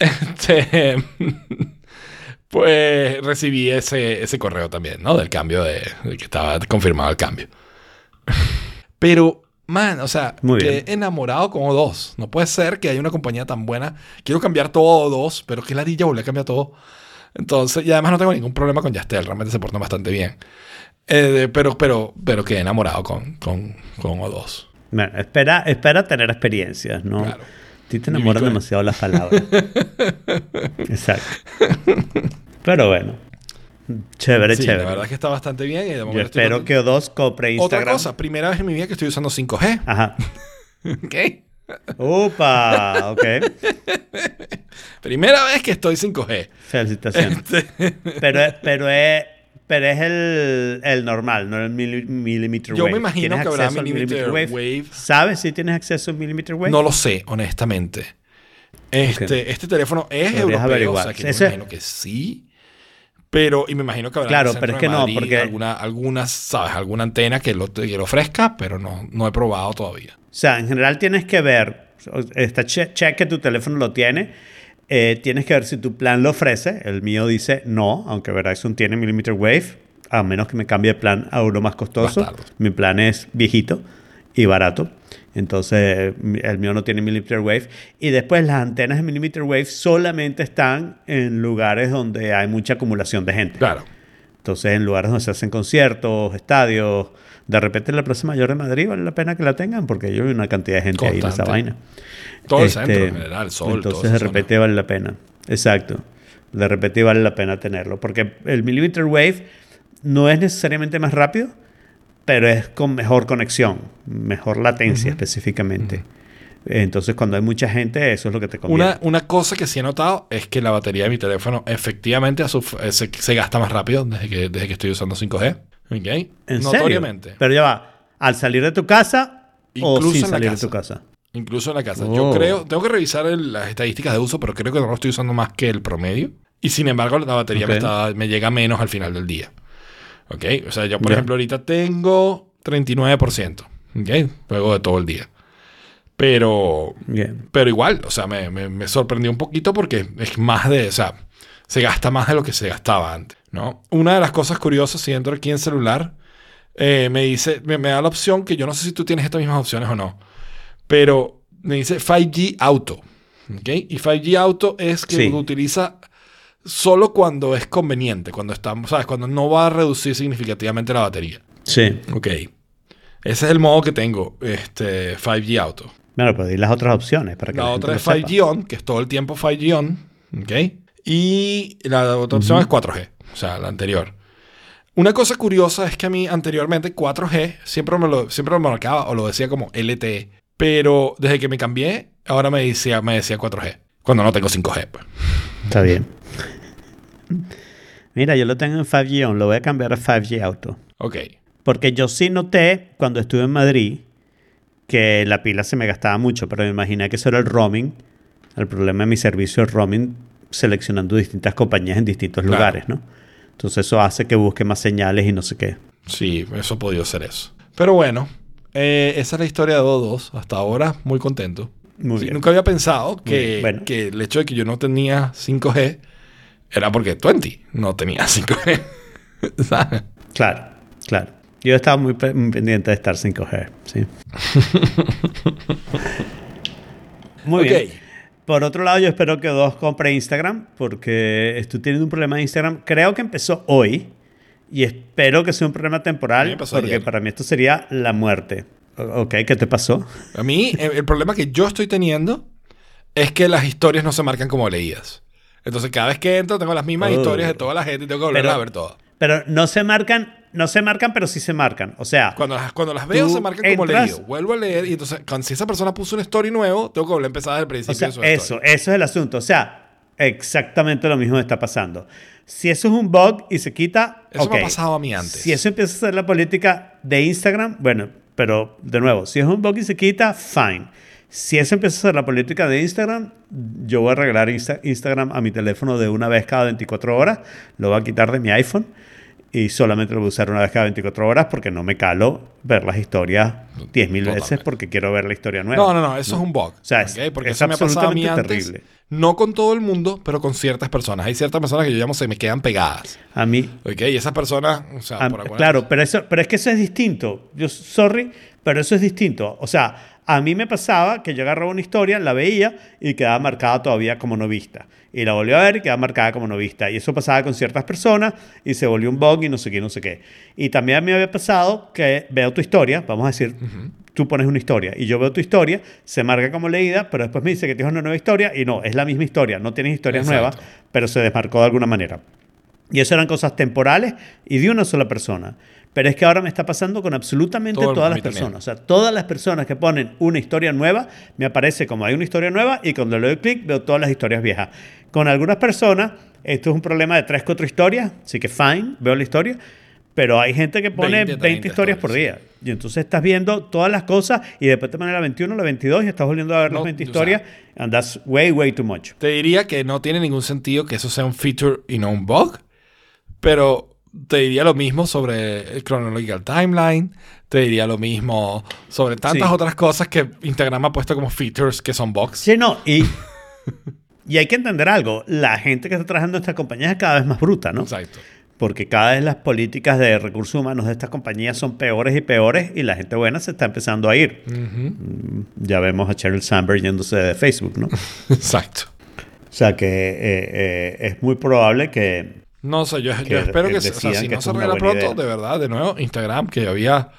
Este... pues recibí ese, ese correo también, ¿no? Del cambio de, de que estaba confirmado el cambio. Pero, man, o sea, Muy enamorado con O2. No puede ser que haya una compañía tan buena. Quiero cambiar todo O2, pero qué ladilla volver a cambiar todo. Entonces, y además no tengo ningún problema con Yastel, realmente se porta bastante bien. Eh, pero, pero, pero quedé enamorado con, con, con O2. Bueno, espera, espera tener experiencias, ¿no? Claro. A ti te enamoran demasiado las palabras. Exacto. Pero bueno. Chévere, Sí, chévere. la verdad es que está bastante bien. Y de Yo estoy espero que O2 compre Instagram. Otra cosa, primera vez en mi vida que estoy usando 5G. Ajá. ¿Ok? Upa, ok. Primera vez que estoy 5G. Felicitaciones. Este, Pero, es- pero es, pero es el, el normal, no el mili- millimeter Yo wave. me imagino ¿Tienes que habrá millimeter wave. ¿Sabes si tienes acceso al millimeter wave? No lo sé, honestamente. Este, este teléfono es Podrías europeo, o sea que yo Ese- me imagino que sí. Pero, y me imagino que habrá Claro, pero es que de no, Madrid porque- alguna, algunas, ¿sabes? Alguna antena que lo, que lo ofrezca, pero no, no he probado todavía. O sea, en general tienes que ver, está che- check que tu teléfono lo tiene, eh, tienes que ver si tu plan lo ofrece. El mío dice no, aunque Verizon tiene millimeter wave, a menos que me cambie de plan a uno más costoso. Bastardo. Mi plan es viejito y barato. Entonces, el mío no tiene millimeter wave. Y después las antenas de millimeter wave solamente están en lugares donde hay mucha acumulación de gente. Claro. Entonces, en lugares donde se hacen conciertos, estadios, de repente en la Plaza Mayor de Madrid vale la pena que la tengan porque hay una cantidad de gente ahí en esa Constante. vaina. Todo el Este, centro en general, el sol, toda Entonces, de zona. repente vale la pena. Exacto. De repente vale la pena tenerlo porque el millimeter wave no es necesariamente más rápido, pero es con mejor conexión, mejor latencia específicamente. Entonces, cuando hay mucha gente, eso es lo que te conviene. Una, una cosa que sí he notado es que la batería de mi teléfono efectivamente a su- eh, se, se gasta más rápido desde que, desde que estoy usando 5G. ¿Ok? ¿En serio? Notoriamente. Pero ya va, al salir de tu casa o Incluso sin en la salir de casa. tu casa. Incluso en la casa. Oh. Yo creo, tengo que revisar el- las estadísticas de uso, pero creo que no lo estoy usando más que el promedio. Y sin embargo, la batería me, está- me llega menos al final del día. ¿Ok? O sea, yo, por ejemplo, ahorita tengo 39%. ¿Ok? Luego de todo el día. Pero, Bien. pero igual, o sea, me, me- me sorprendió un poquito porque es más de, o sea, se gasta más de lo que se gastaba antes, ¿no? Una de las cosas curiosas, si entro aquí en celular, eh, me dice, me, me da la opción que yo no sé si tú tienes estas mismas opciones o no, pero me dice 5G Auto, ¿ok? Y 5G Auto es que Sí. lo utiliza solo cuando es conveniente, cuando estamos, ¿sabes? Cuando no va a reducir significativamente la batería. Sí. Ok. Ese es el modo que tengo, este 5G Auto. Bueno, pero di las otras opciones para que La la, otra es gente lo 5G On, que es todo el tiempo 5G On. ¿Ok? Y la otra opción es 4G, o sea, la anterior. Una cosa curiosa es que a mí anteriormente 4G siempre me lo, siempre me marcaba o lo decía como LTE. Pero desde que me cambié, ahora me decía, me decía 4G. Cuando no tengo 5G. Pues. Está bien. Mira, yo lo tengo en 5G on, lo voy a cambiar a 5G auto. Ok. Porque yo sí noté cuando estuve en Madrid que la pila se me gastaba mucho, pero me imaginé que eso era el roaming. El problema de mi servicio es roaming seleccionando distintas compañías en distintos Claro. lugares, ¿no? Entonces eso hace que busque más señales y no sé qué. Sí, eso podido ser eso. Pero bueno, eh, esa es la historia de O2. Hasta ahora, muy contento. Muy Sí, bien. Nunca había pensado que, bueno. que el hecho de que yo no tenía 5G era porque 20 no tenía 5G. ¿Sabes? Claro, claro. Yo estaba muy, pe- muy pendiente de estar 5G, sí. muy bien. Por otro lado, yo espero que dos compre Instagram porque estoy teniendo un problema de Instagram. Creo que empezó hoy y espero que sea un problema temporal porque ayer. para mí esto sería la muerte. Ok, ¿qué te pasó? A mí, el, el problema que yo estoy teniendo es que las historias no se marcan como leídas. Entonces, cada vez que entro, tengo las mismas Oh. historias de toda la gente y tengo que volver Pero- a ver todas. Pero no se marcan, no se marcan, pero sí se marcan. O sea, Cuando las, cuando las veo, se marcan como entras- leído. Vuelvo a leer y entonces, cuando, si esa persona puso una story nuevo, tengo que volver a empezar desde el principio. O sea, de su eso, story. eso es el asunto. O sea, exactamente lo mismo está pasando. Si eso es un bug y se quita, Eso me ha pasado a mí antes. Si eso empieza a ser la política de Instagram, bueno, pero de nuevo, si es un bug y se quita, fine. Si eso empieza a ser la política de Instagram, yo voy a arreglar Insta- Instagram a mi teléfono de una vez cada 24 horas, lo voy a quitar de mi iPhone y solamente lo voy a usar una vez cada 24 horas porque no me calo ver las historias 10.000 veces porque quiero ver la historia nueva. No, no, no, eso es un bug. sea, es- ¿ok? Porque es eso me ha pasado a mí absolutamente antes. terrible. No con todo el mundo, pero con ciertas personas. Hay ciertas personas que yo llamo se me quedan pegadas. A mí, ¿Ok? Y esas personas, o sea, Ah, por claro, pero, eso, pero es que eso es distinto. Yo, sorry, pero eso es distinto. O sea, a mí me pasaba que yo agarraba una historia, la veía y quedaba marcada todavía como no vista. Y la volví a ver y quedaba marcada como no vista. Y eso pasaba con ciertas personas y se volvió un bug y no sé qué, no sé qué. Y también a mí me había pasado que veo tu historia, vamos a decir, tú pones una historia y yo veo tu historia, se marca como leída, pero después me dice que tienes una nueva historia y no, es la misma historia, no tienes historias Exacto. nuevas, pero se desmarcó de alguna manera. Y eso eran cosas temporales y de una sola persona. Pero es que ahora me está pasando con absolutamente Todo todas las personas. O sea, todas las personas que ponen una historia nueva, me aparece como hay una historia nueva y cuando le doy clic veo todas las historias viejas. Con algunas personas, esto es un problema de 3, 4 historias, así que fine, veo la historia. Pero hay gente que pone 20, 20, 30 historias por historias, día. Y entonces estás viendo todas las cosas y después te ponen la 21, la 22 y estás volviendo a ver No, las 20 o sea- historias. and that's way, way too much. Te diría que no tiene ningún sentido que eso sea un feature y no un bug, pero te diría lo mismo sobre el Chronological Timeline, te diría lo mismo sobre tantas Sí. otras cosas que Instagram ha puesto como features que son bugs. Sí, no, y, y hay que entender algo. La gente que está trabajando en estas compañías es cada vez más bruta, ¿no? Exacto. Porque cada vez las políticas de recursos humanos de estas compañías son peores y peores y la gente buena se está empezando a ir. Ujú. Ya vemos a Sheryl Sandberg yéndose de Facebook, ¿no? O Exacto. sea que eh, eh, es muy probable que... No sé, yo, yo espero que que, o sea, si que no se arregla pronto, idea. de verdad, de nuevo, Instagram, que había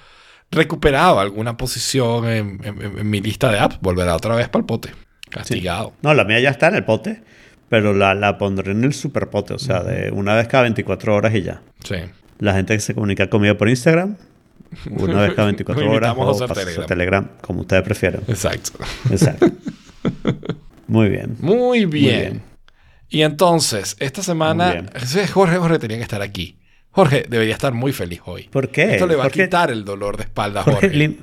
recuperado alguna posición en, en- en mi lista de apps, volverá otra vez para el pote. Castigado. No, la mía ya está en el pote, pero la, la pondré en el super pote, o sea, de una vez cada 24 horas y ya. Sí. La gente que se comunica conmigo por Instagram, una vez cada 24 Lo horas a o usar pasas a Telegram. Telegram, como ustedes prefieran. Exacto. Exacto. Muy bien. Muy bien. bien. Y entonces, esta semana, Jorge, Jorge tenía que estar aquí. Jorge debería estar muy feliz hoy. ¿Por qué? Esto le va a quitar el dolor de espalda a Jorge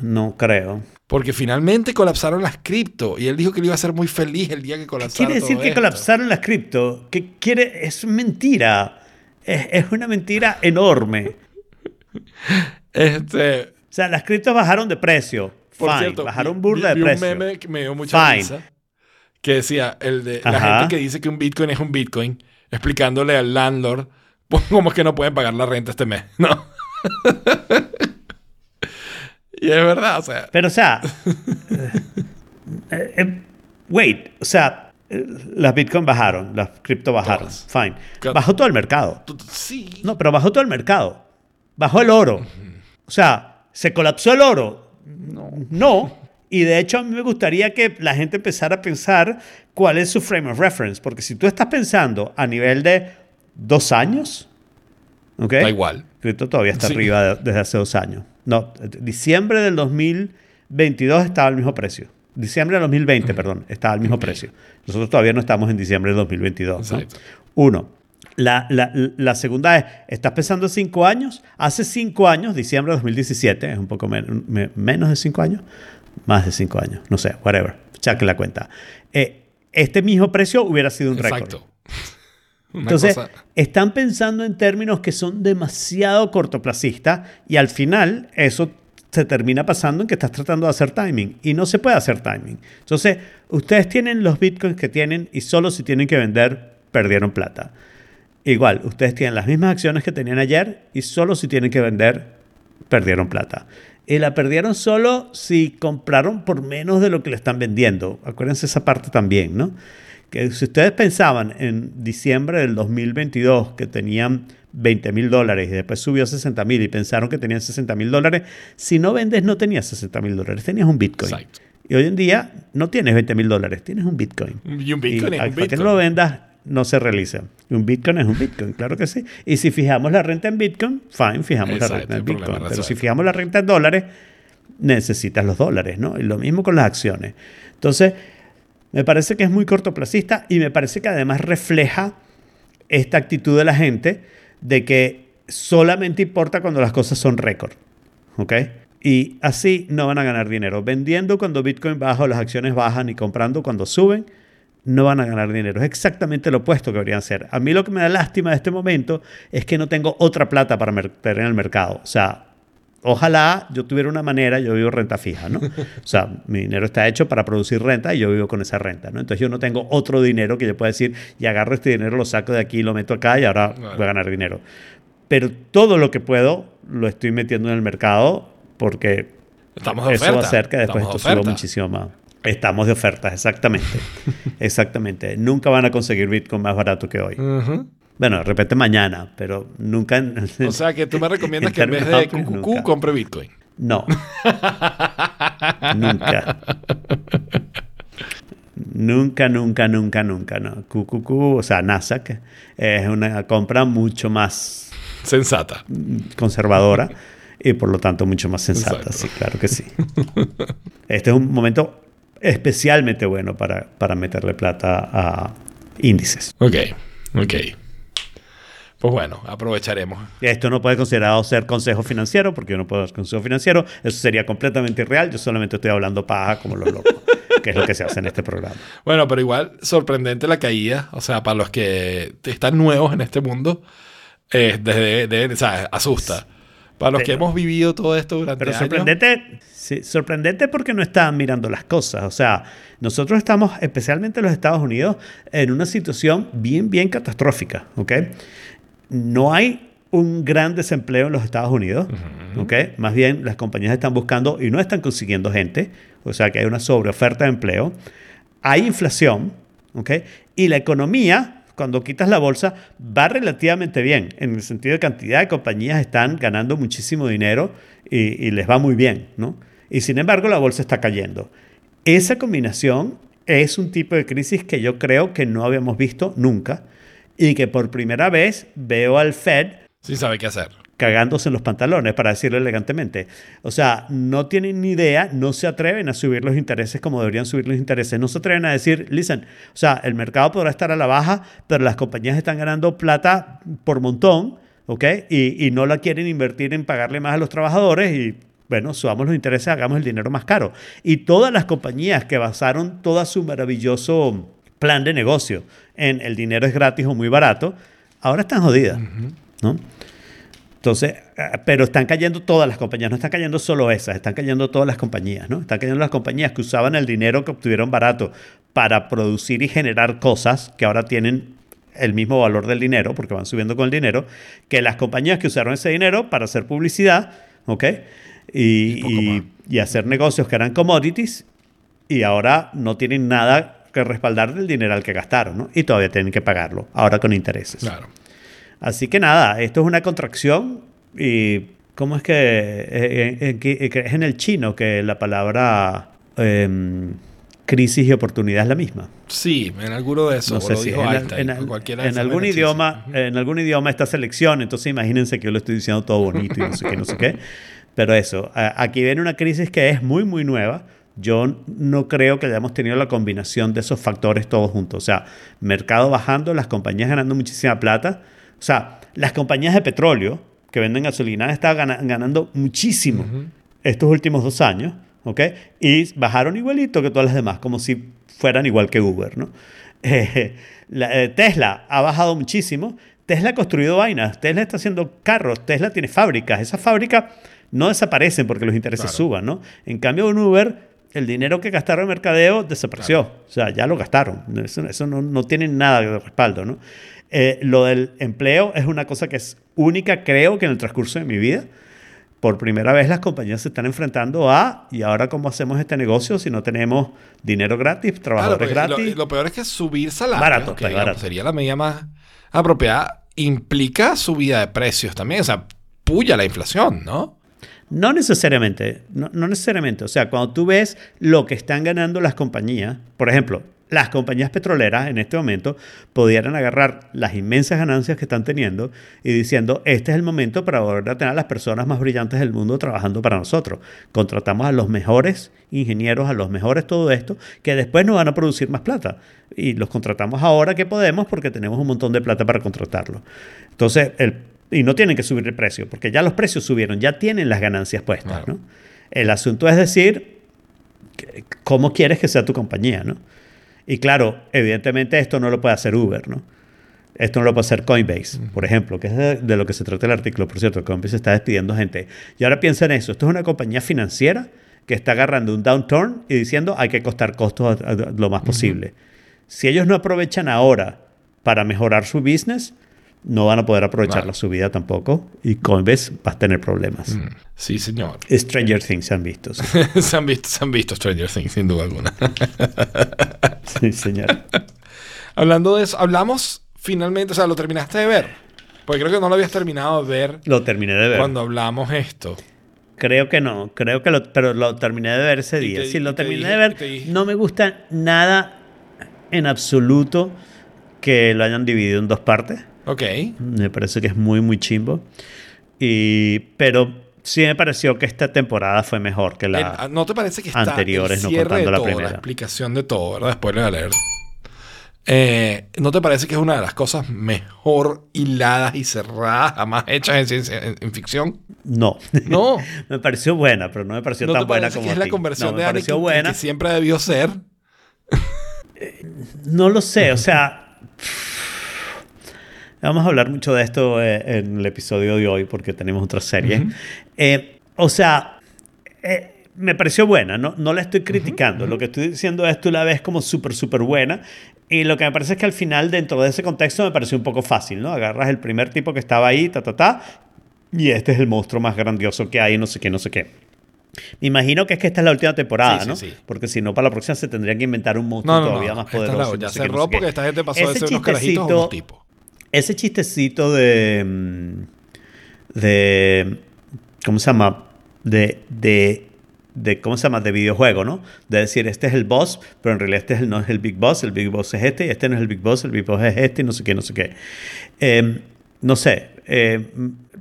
No creo. Porque finalmente colapsaron las cripto. Y él dijo que le iba a ser muy feliz el día que colapsara Quiere decir todo que esto. colapsaron las cripto. Que quiere, es mentira. Es, es una mentira enorme. Este, O sea, las criptos bajaron de precio. Por Fine, cierto, bajaron vi- burda de vi un precio. meme que me dio mucha Fine. risa. Que decía, el de la Ajá. gente que dice que un Bitcoin es un Bitcoin, explicándole al landlord pues, cómo es que no pueden pagar la renta este mes, ¿no? y es verdad, o sea, Pero, o sea, eh, eh, wait, o sea, eh, las Bitcoin bajaron, las cripto bajaron, Todas. fine. Bajó todo el mercado. sí. No, pero bajó todo el mercado. Bajó el oro. O sea, ¿se colapsó el oro? No. Y de hecho a mí me gustaría que la gente empezara a pensar cuál es su frame of reference. Porque si tú estás pensando a nivel de dos años, ¿ok? Da igual. Cripto todavía está Sí. arriba de- desde hace dos años. No, diciembre del 2022 estaba al mismo precio. Diciembre del 2020, perdón, estaba al mismo precio. Nosotros todavía no estamos en diciembre del 2022. ¿no? Exacto. Uno. La, la- la segunda es, ¿estás pensando en cinco años? Hace cinco años, diciembre de 2017, es un poco men- me- menos de cinco años, más de cinco años, no sé, whatever, saque la cuenta. Eh, este mismo precio hubiera sido un récord. Exacto. Entonces, cosa- están pensando en términos que son demasiado cortoplacistas y al final eso se termina pasando en que estás tratando de hacer timing y no se puede hacer timing. Entonces, ustedes tienen los bitcoins que tienen y solo si tienen que vender, perdieron plata. Igual, ustedes tienen las mismas acciones que tenían ayer y solo si tienen que vender, perdieron plata. Y la perdieron solo si compraron por menos de lo que le están vendiendo. Acuérdense esa parte también, ¿no? Que si ustedes pensaban en diciembre del 2022 que tenían 20 mil dólares y después subió a 60 mil y pensaron que tenían 60 mil dólares, si no vendes no tenías 60 mil dólares, tenías un Bitcoin. Exacto. Y hoy en día no tienes 20 mil dólares, tienes un Bitcoin. Y un Bitcoin Y es un hasta que Bitcoin. no lo vendas, no se realiza. Un Bitcoin es un Bitcoin, claro que sí. Y si fijamos la renta en Bitcoin, fine, fijamos Exacto, la renta en Bitcoin. Pero si fijamos la renta en dólares, necesitas los dólares, ¿no? Y lo mismo con las acciones. Entonces, me parece que es muy cortoplacista y me parece que además refleja esta actitud de la gente de que solamente importa cuando las cosas son récord. ¿Ok? Y así no van a ganar dinero. Vendiendo cuando Bitcoin baja o las acciones bajan y comprando cuando suben, no van a ganar dinero. Es exactamente lo opuesto que deberían hacer. A mí lo que me da lástima de este momento es que no tengo otra plata para meter en el mercado. O sea, ojalá yo tuviera una manera, yo vivo renta fija, ¿no? O sea, mi dinero está hecho para producir renta y yo vivo con esa renta, ¿no? Entonces yo no tengo otro dinero que yo pueda decir, y agarro este dinero, lo saco de aquí, lo meto acá y ahora Claro. voy a ganar dinero. Pero todo lo que puedo lo estoy metiendo en el mercado porque Estamos eso oferta. va a hacer que después Estamos esto de suba oferta. muchísimo más. Estamos de ofertas, exactamente. exactamente. Nunca van a conseguir Bitcoin más barato que hoy. Bueno, de repente mañana, pero nunca. en- O sea que tú me recomiendas en que en vez de QQQ compre Bitcoin. No. nunca. Nunca, nunca, nunca, nunca, no. QQQ, o sea, Nasdaq, es una compra mucho más Sensata. conservadora y por lo tanto mucho más sensata. Exacto. Sí, claro que sí. Este es un momento especialmente bueno para, para meterle plata a índices. Ok, ok. Pues bueno, aprovecharemos. Esto no puede considerado ser consejo financiero porque yo no puedo dar consejo financiero. Eso sería completamente irreal. Yo solamente estoy hablando paja como los locos, que es lo que se hace en este programa. Bueno, pero igual sorprendente la caída. O sea, para los que están nuevos en este mundo, eh, desde, de- o sea, asusta. Para los que hemos vivido todo esto durante Pero años. sorprendente, sí, sorprendente porque no están mirando las cosas. O sea, nosotros estamos, especialmente en los Estados Unidos, en una situación bien, bien catastrófica. ¿ok? No hay un gran desempleo en los Estados Unidos. ¿ok? Más bien, las compañías están buscando y no están consiguiendo gente. O sea, que hay una sobreoferta de empleo. Hay inflación. ¿ok? Y la economía cuando quitas la bolsa, va relativamente bien, en el sentido de cantidad de compañías están ganando muchísimo dinero y, les va muy bien, ¿no? Y sin embargo, la bolsa está cayendo. Esa combinación es un tipo de crisis que yo creo que no habíamos visto nunca y que por primera vez veo al Fed Sin saber qué hacer. Cagándose en los pantalones, para decirlo elegantemente. O sea, no tienen ni idea, no se atreven a subir los intereses como deberían subir los intereses. No se atreven a decir, listen, o sea, el mercado podrá estar a la baja, pero las compañías están ganando plata por montón, ¿ok? Y, y no la quieren invertir en pagarle más a los trabajadores y bueno, subamos los intereses, hagamos el dinero más caro. Y todas las compañías que basaron todo su maravilloso plan de negocio en el dinero es gratis o muy barato, ahora están jodidas, ¿no? Entonces, eh, pero están cayendo todas las compañías, no están cayendo solo esas, están cayendo todas las compañías, ¿no? Están cayendo las compañías que usaban el dinero que obtuvieron barato para producir y generar cosas que ahora tienen el mismo valor del dinero, porque van subiendo con el dinero, que las compañías que usaron ese dinero para hacer publicidad, ¿ok? Y, y, y hacer negocios que eran commodities y ahora no tienen nada que respaldar del dinero al que gastaron, ¿no? Y todavía tienen que pagarlo, ahora con intereses. Claro. Así que nada, esto es una contracción y ¿cómo es que eh, eh, eh, es en el chino que la palabra em, crisis y oportunidad es la misma? Sí, en alguno de esos. No sé si dijo en, Einstein, en cualquiera de en algún idioma, en algún idioma está selección, entonces imagínense que yo lo estoy diciendo todo bonito y no sé qué, no sé qué. Pero eso, aquí viene una crisis que es muy, muy nueva. Yo no creo que hayamos tenido la combinación de esos factores todos juntos. O sea, mercado bajando, las compañías ganando muchísima plata. O sea, las compañías de petróleo que venden gasolina están gana- ganando muchísimo estos últimos dos años, ¿ok? Y bajaron igualito que todas las demás, como si fueran igual que Uber, ¿no? Eh, la- eh, Tesla ha bajado muchísimo. Tesla ha construido vainas. Tesla está haciendo carros. Tesla tiene fábricas. Esas fábricas no desaparecen porque los intereses Claro. suban, ¿no? En cambio, en Uber, el dinero que gastaron en mercadeo desapareció. O sea, ya lo gastaron. Eso, eso no, no tiene nada de respaldo, ¿no? Eh, lo del empleo es una cosa que es única, creo que en el transcurso de mi vida. Por primera vez las compañías se están enfrentando a, ¿y ahora cómo hacemos este negocio si no tenemos dinero gratis, Claro, trabajadores lo, gratis? lo peor es que subir salario, Barato, que pues, digamos, barato. sería la medida más apropiada, implica subida de precios también. O sea, puya la inflación, ¿no? No necesariamente, no, no necesariamente. O sea, cuando tú ves lo que están ganando las compañías, por ejemplo, las compañías petroleras en este momento pudieran agarrar las inmensas ganancias que están teniendo y diciendo, este es el momento para volver a tener a las personas más brillantes del mundo trabajando para nosotros. Contratamos a los mejores ingenieros, a los mejores todo esto, que después nos van a producir más plata. Y los contratamos ahora que podemos porque tenemos un montón de plata para contratarlos. Entonces, el y no tienen que subir el precio, porque ya los precios subieron, ya tienen las ganancias puestas. Claro. ¿no? El asunto es decir, ¿cómo quieres que sea tu compañía? ¿no? Y claro, evidentemente esto no lo puede hacer Uber, ¿no? Esto no lo puede hacer Coinbase, por ejemplo, que es de, lo que se trata el artículo. Por cierto, Coinbase está despidiendo gente. Y ahora piensa en eso. Esto es una compañía financiera que está agarrando un downturn y diciendo hay que costar costos a- a- lo más posible. Si ellos no aprovechan ahora para mejorar su business, no van a poder aprovechar la subida tampoco. Y Coinbase va a tener problemas. Mm, Sí, señor. Stranger Things se han visto. Sí, se, han visto, se han visto Stranger Things, sin duda alguna. Sí, señor. Hablando de eso, hablamos finalmente, o sea, lo terminaste de ver. Porque creo que no lo habías terminado de ver Lo terminé de ver. cuando hablamos esto. Creo que no, creo que lo, pero lo terminé de ver ese día. te- sí, lo te terminé dije- de ver. te No me gusta nada en absoluto que lo hayan dividido en dos partes. Ok. Me parece que es muy, muy chimbo. Y, pero sí me pareció que esta temporada fue mejor que la... El- ah, ¿No te parece que está anteriores, el no contando de la todo, primera. la explicación de todo, ¿verdad? Después de leer. Eh, ¿No te parece que es una de las cosas mejor hiladas y cerradas jamás hechas en, ciencia, en, en ficción? No. No. me pareció buena, pero no me pareció ¿No tan te buena como que es a la conversión no, de Anakin que- que siempre debió ser? No lo sé, o sea. Vamos a hablar mucho de esto eh, en el episodio de hoy porque tenemos otra serie. Eh, o sea, eh, me pareció buena, no, no la estoy criticando. Lo que estoy diciendo es tú la ves como súper, súper buena. Y lo que me parece es que al final, dentro de ese contexto, me pareció un poco fácil, ¿no? Agarras el primer tipo que estaba ahí, ta, ta, ta, y este es el monstruo más grandioso que hay, no sé qué, no sé qué. Me imagino que es que esta es la última temporada, Sí, sí, ¿no? sí. Porque si no, para la próxima se tendrían que inventar un monstruo No, no, todavía no. más Esta es la- poderoso. ya no sé cerró qué. porque esta gente pasó de Ese ser unos carajitos a unos tipos. Ese chistecito de. mm, de. ¿Cómo se llama? De. de de cómo se llama de videojuego, ¿no? De decir este es el boss, pero en realidad este es el- no es el big boss, el big boss es este y este no es el big boss, el big boss es este y no sé qué, no sé qué. Eh, no sé, eh,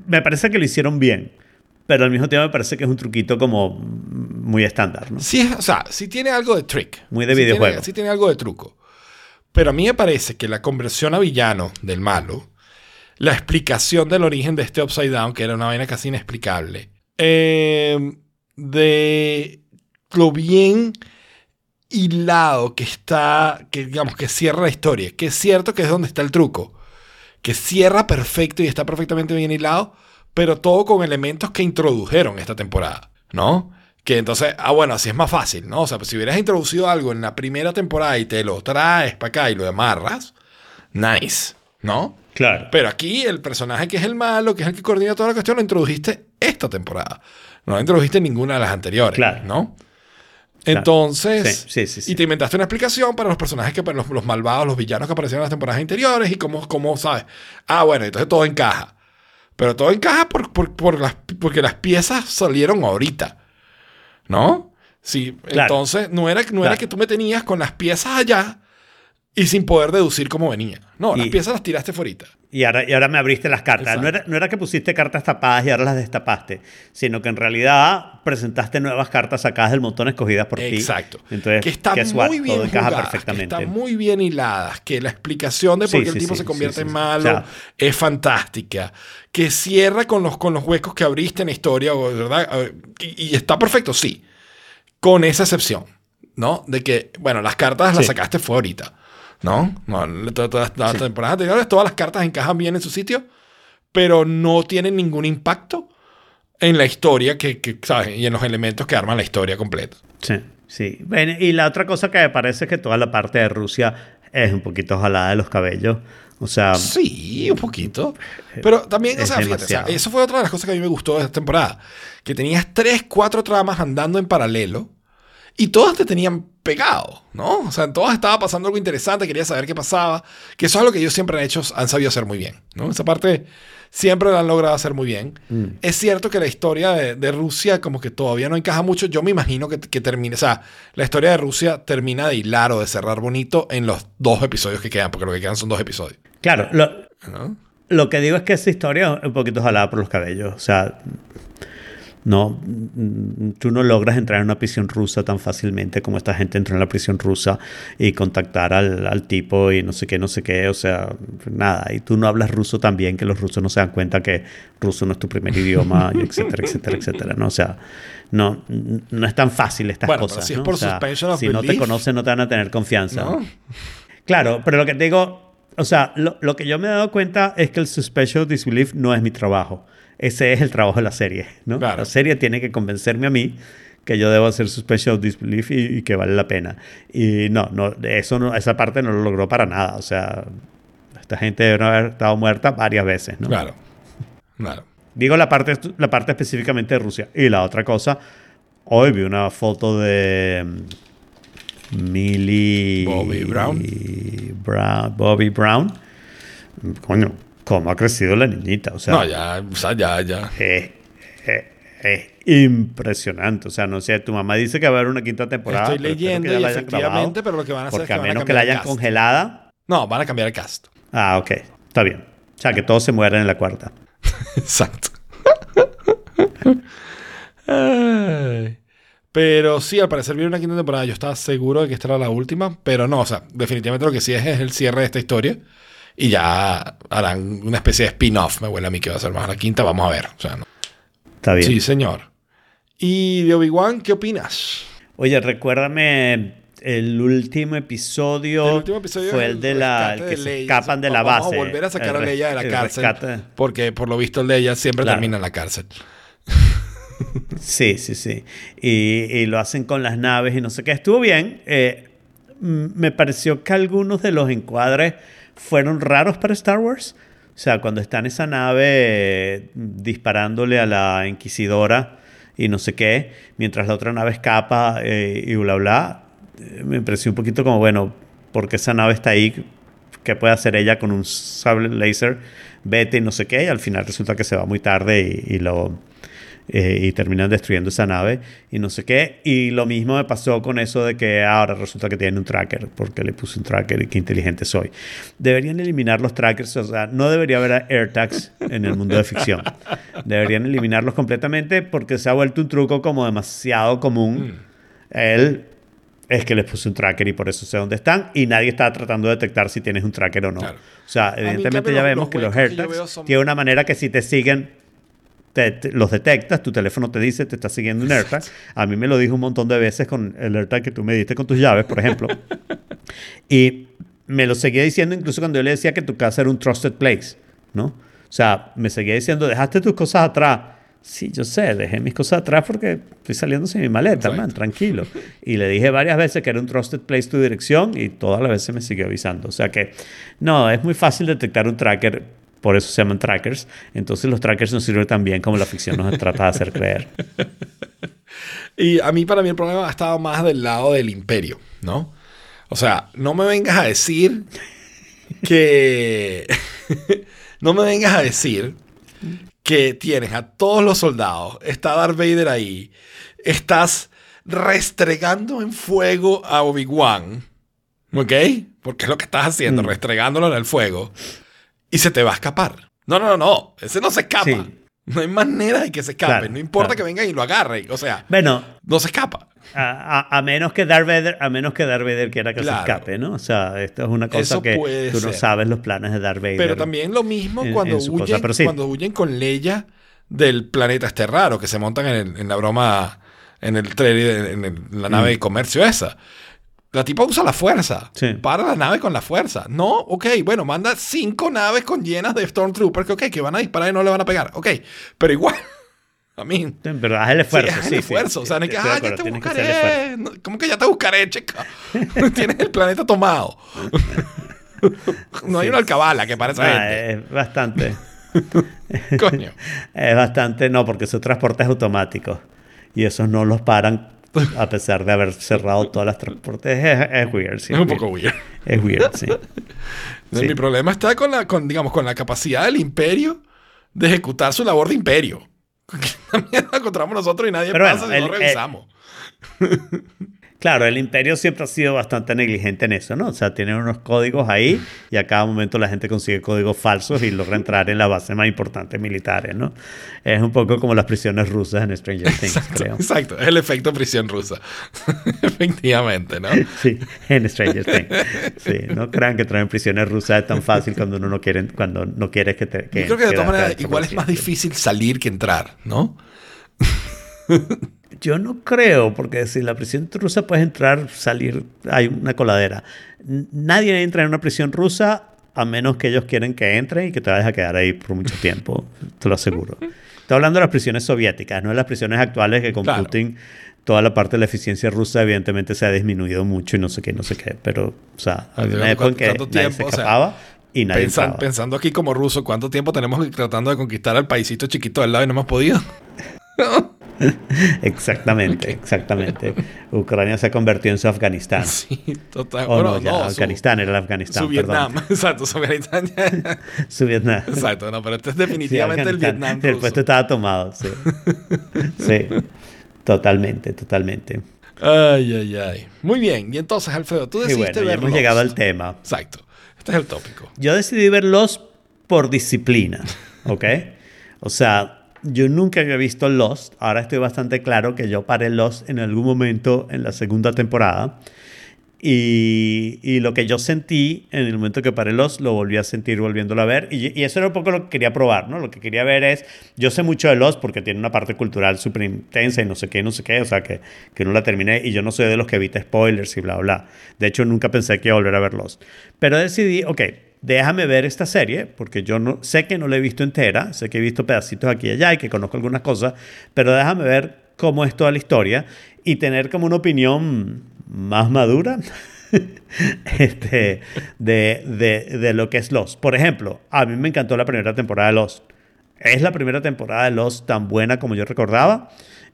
me parece que lo hicieron bien, pero al mismo tiempo me parece que es un truquito como muy estándar, ¿no? Sí, o sea, sí tiene algo de trick. Muy de Sí tiene- videojuego. sí tiene algo de truco. Pero a mí me parece que la conversión a villano del malo, la explicación del origen de este Upside Down, que era una vaina casi inexplicable, eh, de lo bien hilado que está, que digamos que cierra la historia, que es cierto que es donde está el truco, que cierra perfecto y está perfectamente bien hilado, pero todo con elementos que introdujeron esta temporada, ¿no? Que entonces, ah, bueno, así es más fácil, ¿no? O sea, pues si hubieras introducido algo en la primera temporada y te lo traes para acá y lo amarras, nice, ¿no? Claro. Pero aquí el personaje que es el malo, que es el que coordina toda la cuestión, lo introdujiste esta temporada. No lo introdujiste en ninguna de las anteriores, Claro. ¿no? Entonces, Sí, sí, sí, y te inventaste una explicación para los personajes que los, los malvados, los villanos que aparecieron en las temporadas anteriores y cómo, cómo sabes. Ah, bueno, entonces todo encaja. Pero todo encaja por, por, por las, porque las piezas salieron ahorita. ¿No? Sí, Claro. entonces no era, no era que tú me tenías con las piezas allá y sin poder deducir cómo venía. No, las piezas las tiraste fuera. Y ahora, y ahora me abriste las cartas. No era, no era que pusiste cartas tapadas y ahora las destapaste, sino que en realidad presentaste nuevas cartas sacadas del montón escogidas por ti. Exacto. Entonces, que están muy bien todo encaja jugadas, perfectamente. Que están muy bien hiladas, que la explicación de por Sí, qué el tipo sí, se convierte en malo O sea- es fantástica, que cierra con los, con los huecos que abriste en la historia, ¿verdad? Y, y está perfecto, sí, con esa excepción, ¿no? De que, bueno, las cartas las sacaste fue ahorita, ¿no? no las temporadas anteriores todas las cartas encajan bien en su sitio, pero no tienen ningún impacto en la historia que, que, ¿sabes? Y en los elementos que arman la historia completa. Sí, sí. Bueno, y la otra cosa que me parece es que toda la parte de Rusia es un poquito jalada de los cabellos. O sea, Sí, un poquito. Pero también, o Es sea, fíjate, o sea, demasiado. eso fue otra de las cosas que a mí me gustó de esta temporada. Que tenías tres, cuatro tramas andando en paralelo y todas te tenían pegado, ¿no? O sea, en todas estaba pasando algo interesante, quería saber qué pasaba. Que eso es lo que ellos siempre han hecho, han sabido hacer muy bien, ¿no? Esa parte siempre la han logrado hacer muy bien. Mm. Es cierto que la historia de, de Rusia como que todavía no encaja mucho. Yo me imagino que, que termine, o sea, la historia de Rusia termina de hilar o de cerrar bonito en los dos episodios que quedan, porque lo que quedan son dos episodios, claro, lo, ¿no? lo que digo es que esa historia es un poquito jalada por los cabellos. O sea, no, tú no logras entrar en una prisión rusa tan fácilmente como esta gente entró en la prisión rusa y contactar al, al tipo y no sé qué, no sé qué. O sea, nada. Y tú no hablas ruso tan bien que los rusos no se dan cuenta que ruso no es tu primer idioma, y etcétera, etcétera, etcétera. ¿no? O sea, no, no es tan fácil estas Bueno, pero cosas. si es ¿no? por O sea, suspension of si no te conocen, no te van a tener confianza. ¿No? Claro, pero lo que te digo, o sea, lo, lo que yo me he dado cuenta es que el Suspicious Disbelief no es mi trabajo. Ese es el trabajo de la serie, ¿no? Claro. La serie tiene que convencerme a mí que yo debo hacer Suspicious Disbelief y, y que vale la pena. Y no, no, eso no, esa parte no lo logró para nada. O sea, esta gente debe haber estado muerta varias veces, ¿no? Claro. Claro. Digo la parte, la parte específicamente de Rusia. Y la otra cosa, hoy vi una foto de mm, Millie Bobby Brown. Brown- Bobby Brown. Coño, cómo ha crecido la niñita. O sea, No, ya, o sea, ya, ya. es, es- es impresionante. O sea, no sé, tu mamá dice que va a haber una quinta temporada. Estoy leyendo y efectivamente, pero lo que van a hacer Porque es a que van a menos que la hayan congelada. No, van a cambiar el cast. Ah, ok. Está bien. O sea, que todos se mueren en la cuarta. Exacto. Ay. Pero sí, al parecer viene una quinta temporada. Yo estaba seguro de que esta era la última, pero no, o sea, definitivamente lo que sí es es el cierre de esta historia. Y ya harán una especie de spin-off. Me huele a mí que va a ser más la quinta. Vamos a ver. O sea, no. Está bien. Sí, señor. ¿Y de Obi-Wan qué opinas? Oye, recuérdame el último episodio. El último episodio fue el de la que de se Leia. escapan de la Vamos base. a volver a sacar a Leia de la el cárcel. rescate. Porque por lo visto el de ella siempre Claro. termina en la cárcel. Sí, sí, sí. Y, y lo hacen con las naves y no sé qué. Estuvo bien. Eh, me pareció que algunos de los encuadres fueron raros para Star Wars. O sea, cuando está en esa nave disparándole a la inquisidora y no sé qué, mientras la otra nave escapa eh, y bla, bla, eh, me pareció un poquito como, bueno, porque esa nave está ahí, ¿qué puede hacer ella con un sable laser? Vete y no sé qué, y al final resulta que se va muy tarde y, y lo eh, y terminan destruyendo esa nave y no sé qué. Y lo mismo me pasó con eso de que ahora resulta que tiene un tracker, porque le puse un tracker y qué inteligente soy. Deberían eliminar los trackers, o sea, no debería haber AirTags en el mundo de ficción. Deberían eliminarlos completamente porque se ha vuelto un truco como demasiado común. Él es que les puse un tracker y por eso sé dónde están y nadie está tratando de detectar si tienes un tracker o no. Claro. O sea, evidentemente ya vemos los que los AirTags tienen una manera que si te siguen te- te- los detectas, tu teléfono te dice, te está siguiendo un AirTag. A mí me lo dijo un montón de veces con el AirTag que tú me diste con tus llaves, por ejemplo. y me lo seguía diciendo incluso cuando yo le decía que tu casa era un trusted place, ¿no? O sea, me seguía diciendo, dejaste tus cosas atrás. Sí, yo sé, dejé mis cosas atrás porque estoy saliendo sin mi maleta, Exacto. man, tranquilo. Y le dije varias veces que era un trusted place tu dirección y todas las veces me siguió avisando. O sea que, no, es muy fácil detectar un tracker, por eso se llaman trackers. Entonces los trackers nos sirven tan bien como la ficción nos trata de hacer creer. Y a mí, para mí, el problema ha estado más del lado del imperio, ¿no? O sea, no me vengas a decir que... no me vengas a decir que tienes a todos los soldados, está Darth Vader ahí, estás restregando en fuego a Obi-Wan, ¿ok? Porque es lo que estás haciendo, Mm. restregándolo en el fuego, y se te va a escapar. No, no, no, no, ese no se escapa. Sí. No hay manera de que se escape, Claro, no importa claro. que vengan y lo agarren, o sea, Bueno, no se escapa. a, a- a menos que Darth Vader, a menos que Darth Vader quiera que Claro. se escape, ¿no? O sea, esto es una cosa que tú no ser. sabes los planes de Darth Vader. Pero también lo mismo en- cuando, en cosa, huyen, sí. cuando huyen con Leia del planeta este raro, que se montan en, el- en la broma, en el tren, en, el- la Mm. nave de comercio esa. La tipa usa la fuerza. Sí. Para la nave con la fuerza. No, ok, bueno, manda cinco naves con llenas de Stormtroopers que, ok, que van a disparar y no le van a pegar. Ok, pero igual. A mí. Sí, Pero haz el esfuerzo. sí, el sí, esfuerzo. sí, o sea, no es que, ah, ya te buscaré. No, ¿Cómo que ya te buscaré, chica? Tienes el planeta tomado. no hay una alcabala que para esa Ah, es bastante. Coño. Es bastante, no, porque su transporte es automático. Y esos no los paran a pesar de haber cerrado todas las transportes. Es, es weird, sí. Es un poco weird. Es weird, sí. Sí. Mi problema está con la, con, digamos, con la capacidad del imperio de ejecutar su labor de imperio. También la encontramos nosotros y nadie Pero pasa bueno, si no el- eh, revisamos. Claro, el imperio siempre ha sido bastante negligente en eso, ¿no? O sea, tienen unos códigos ahí y a cada momento la gente consigue códigos falsos y logra entrar en la base más importante militares, ¿no? Es un poco como las prisiones rusas en Stranger Things, creo. Exacto, es el efecto prisión rusa. Efectivamente, ¿no? Sí, en Stranger Things. Sí, no crean que traen prisiones rusas es tan fácil cuando uno no quiere, cuando no quieres que te. Yo creo que de todas maneras igual es más difícil salir que entrar, ¿no? Yo no creo, porque si la prisión rusa puedes entrar, salir, hay una coladera. Nadie entra en una prisión rusa a menos que ellos quieren que entre y que te vayas a quedar ahí por mucho tiempo, te lo aseguro. Estoy hablando de las prisiones soviéticas, no de las prisiones actuales que con Claro. Putin toda la parte de la eficiencia rusa evidentemente se ha disminuido mucho y no sé qué, no sé qué, pero, o sea, había una época en que ¿Cuánto nadie se tiempo? O sea, escapaba y nadie Pensan- pensando aquí como ruso, ¿cuánto tiempo tenemos tratando de conquistar al paisito chiquito del lado y no hemos podido? Exactamente, exactamente. Ucrania se convirtió en su Afganistán. Sí, total. O Bueno, no, ya no, su- Afganistán era el Afganistán, Su Vietnam, perdón. exacto, su Vietnam. Su Vietnam. Exacto, no, pero este es Sí, definitivamente el Afganistán. Vietnam El ruso. puesto estaba tomado, sí. Sí, totalmente, totalmente. Ay, ay, ay. Muy bien, y entonces, Alfredo, tú decidiste bueno, ver hemos Lost. llegado al tema. Exacto, este es el tópico. Yo decidí verlos por disciplina, ¿ok? O sea, yo nunca había visto Lost. Ahora estoy bastante claro que yo paré Lost en algún momento en la segunda temporada. Y, lo que yo sentí en el momento que paré Lost, lo volví a sentir volviéndolo a ver. Y, y eso era un poco lo que quería probar, ¿no? Lo que quería ver es, yo sé mucho de Lost porque tiene una parte cultural súper intensa y no sé qué, no sé qué, o sea, que, que no la terminé y yo no soy de los que evita spoilers y bla, bla. De hecho, nunca pensé que iba a volver a ver Lost. Pero decidí, ok, déjame ver esta serie, porque yo no sé que no la he visto entera, sé que he visto pedacitos aquí y allá y que conozco algunas cosas, pero déjame ver cómo es toda la historia y tener como una opinión más madura este, de, de, de lo que es Lost. Por ejemplo, a mí me encantó la primera temporada de Lost. ¿Es la primera temporada de Lost tan buena como yo recordaba?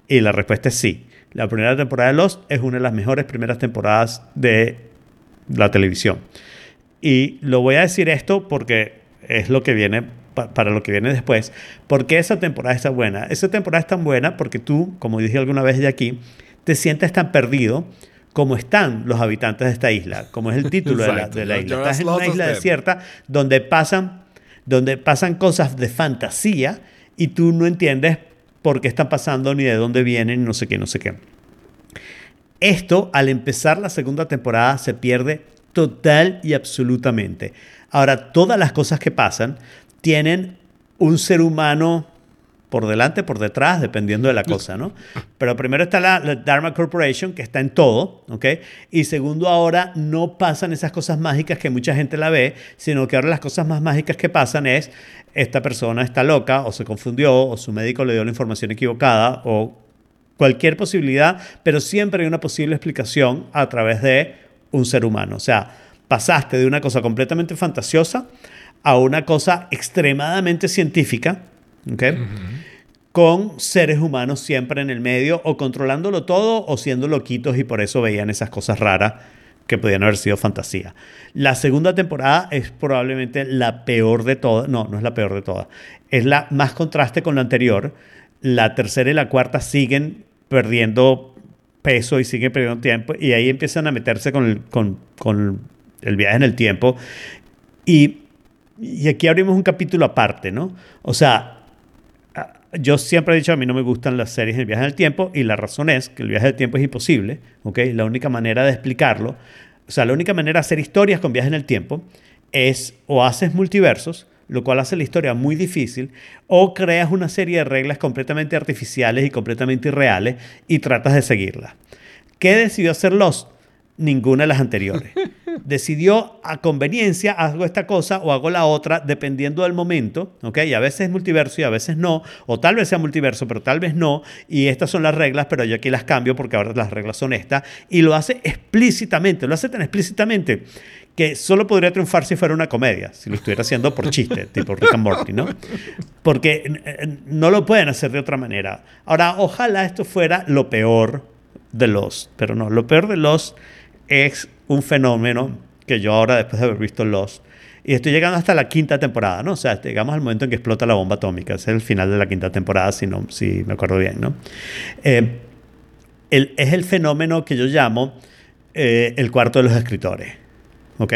Y la respuesta es sí. La primera temporada de Lost es una de las mejores primeras temporadas de la televisión. Y lo voy a decir esto porque es lo que viene pa- para lo que viene después. ¿Por qué esa temporada está buena? Esa temporada es tan buena porque tú, como dije alguna vez de aquí, te sientes tan perdido como están los habitantes de esta isla, como es el título de la, de la isla. Estás en una isla desierta donde pasan, donde pasan cosas de fantasía y tú no entiendes por qué están pasando, ni de dónde vienen, no sé qué, no sé qué. Esto, al empezar la segunda temporada, se pierde total y absolutamente. Ahora, todas las cosas que pasan tienen un ser humano por delante, por detrás, dependiendo de la cosa, ¿no? Pero primero está la, Dharma Corporation, que está en todo, ¿ok? Y segundo, ahora no pasan esas cosas mágicas que mucha gente la ve, sino que ahora las cosas más mágicas que pasan es, esta persona está loca, o se confundió, o su médico le dio la información equivocada, o cualquier posibilidad, pero siempre hay una posible explicación a través de un ser humano. O sea, pasaste de una cosa completamente fantasiosa a una cosa extremadamente científica. Con seres humanos siempre en el medio, o controlándolo todo, o siendo loquitos y por eso veían esas cosas raras que podían haber sido fantasía. La segunda temporada es probablemente la peor de todas. No, no es la peor de todas. Es la más contraste con la anterior. La tercera y la cuarta siguen perdiendo peso y siguen perdiendo tiempo. Y ahí empiezan a meterse con el, con, con el viaje en el tiempo. Y, y aquí abrimos un capítulo aparte, ¿no? O sea, yo siempre he dicho, a mí no me gustan las series de viaje en el tiempo y la razón es que el viaje del tiempo es imposible, ¿ok? La única manera de explicarlo, o sea, la única manera de hacer historias con viaje en el tiempo es o haces multiversos, lo cual hace la historia muy difícil, o creas una serie de reglas completamente artificiales y completamente irreales y tratas de seguirlas. ¿Qué decidió hacer Lost? Ninguna de las anteriores. Decidió a conveniencia, hago esta cosa o hago la otra, dependiendo del momento, ¿ok? Y a veces es multiverso y a veces no, o tal vez sea multiverso, pero tal vez no, y estas son las reglas, pero yo aquí las cambio porque ahora las reglas son estas, y lo hace explícitamente, lo hace tan explícitamente que solo podría triunfar si fuera una comedia, si lo estuviera haciendo por chiste, tipo Rick and Morty, ¿no? Porque no lo pueden hacer de otra manera. Ahora, ojalá esto fuera lo peor de los, pero no, lo peor de los es un fenómeno que yo ahora, después de haber visto Lost, y estoy llegando hasta la quinta temporada, ¿no? O sea, llegamos al momento en que explota la bomba atómica. es el final de la quinta temporada, si, no, si me acuerdo bien, ¿no? Eh, el, es el fenómeno que yo llamo eh, el cuarto de los escritores, ¿ok?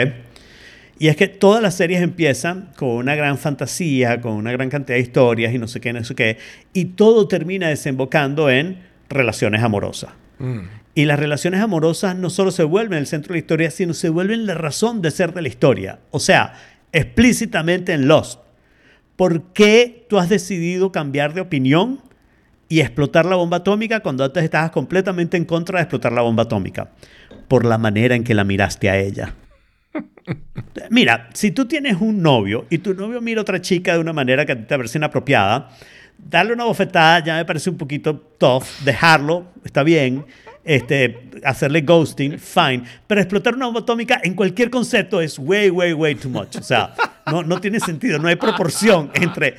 Y es que todas las series empiezan con una gran fantasía, con una gran cantidad de historias y no sé qué, no sé qué, y todo termina desembocando en relaciones amorosas. Mm. Y las relaciones amorosas no solo se vuelven el centro de la historia, sino se vuelven la razón de ser de la historia. O sea, explícitamente en Lost. ¿Por qué tú has decidido cambiar de opinión y explotar la bomba atómica cuando antes estabas completamente en contra de explotar la bomba atómica? Por la manera en que la miraste a ella. Mira, si tú tienes un novio y tu novio mira a otra chica de una manera que te parece inapropiada, darle una bofetada ya me parece un poquito tough, dejarlo, está bien este, hacerle ghosting, fine. Pero explotar una bomba atómica en cualquier concepto es way, way, way too much. O sea, no, no tiene sentido, no hay proporción entre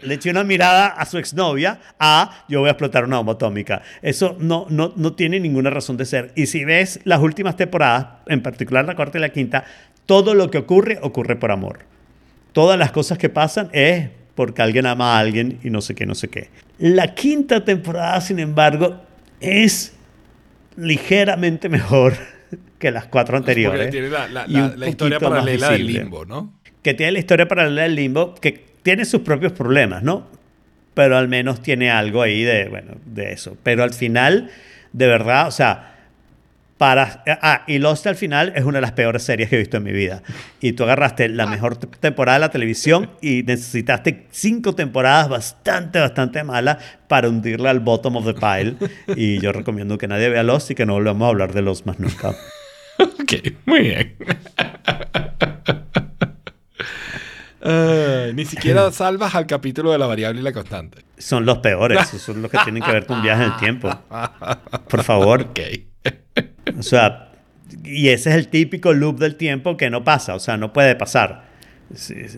le eché una mirada a su exnovia a yo voy a explotar una bomba atómica. Eso no, no, no tiene ninguna razón de ser. Y si ves las últimas temporadas, en particular la cuarta y la quinta, todo lo que ocurre ocurre por amor. Todas las cosas que pasan es porque alguien ama a alguien y no sé qué, no sé qué. La quinta temporada, sin embargo, es ligeramente mejor que las cuatro anteriores. Porque tiene la, historia paralela del limbo, ¿no? Que tiene la historia paralela del limbo, que tiene sus propios problemas, ¿no? Pero al menos tiene algo ahí de, bueno, de eso. Pero al final, de verdad, o sea, para, ah, y Lost al final es una de las peores series que he visto en mi vida. Y tú agarraste la mejor temporada de la televisión y necesitaste cinco temporadas bastante, bastante malas para hundirla al bottom of the pile. Y yo recomiendo que nadie vea Lost y que no volvamos a hablar de Lost más nunca. ok, muy bien. ni siquiera salvas al capítulo de la variable y la constante. Son los peores, son los que tienen que ver con viajes en el tiempo. Por favor. Ok. O sea, y ese es el típico loop del tiempo que no pasa, o sea, no puede pasar.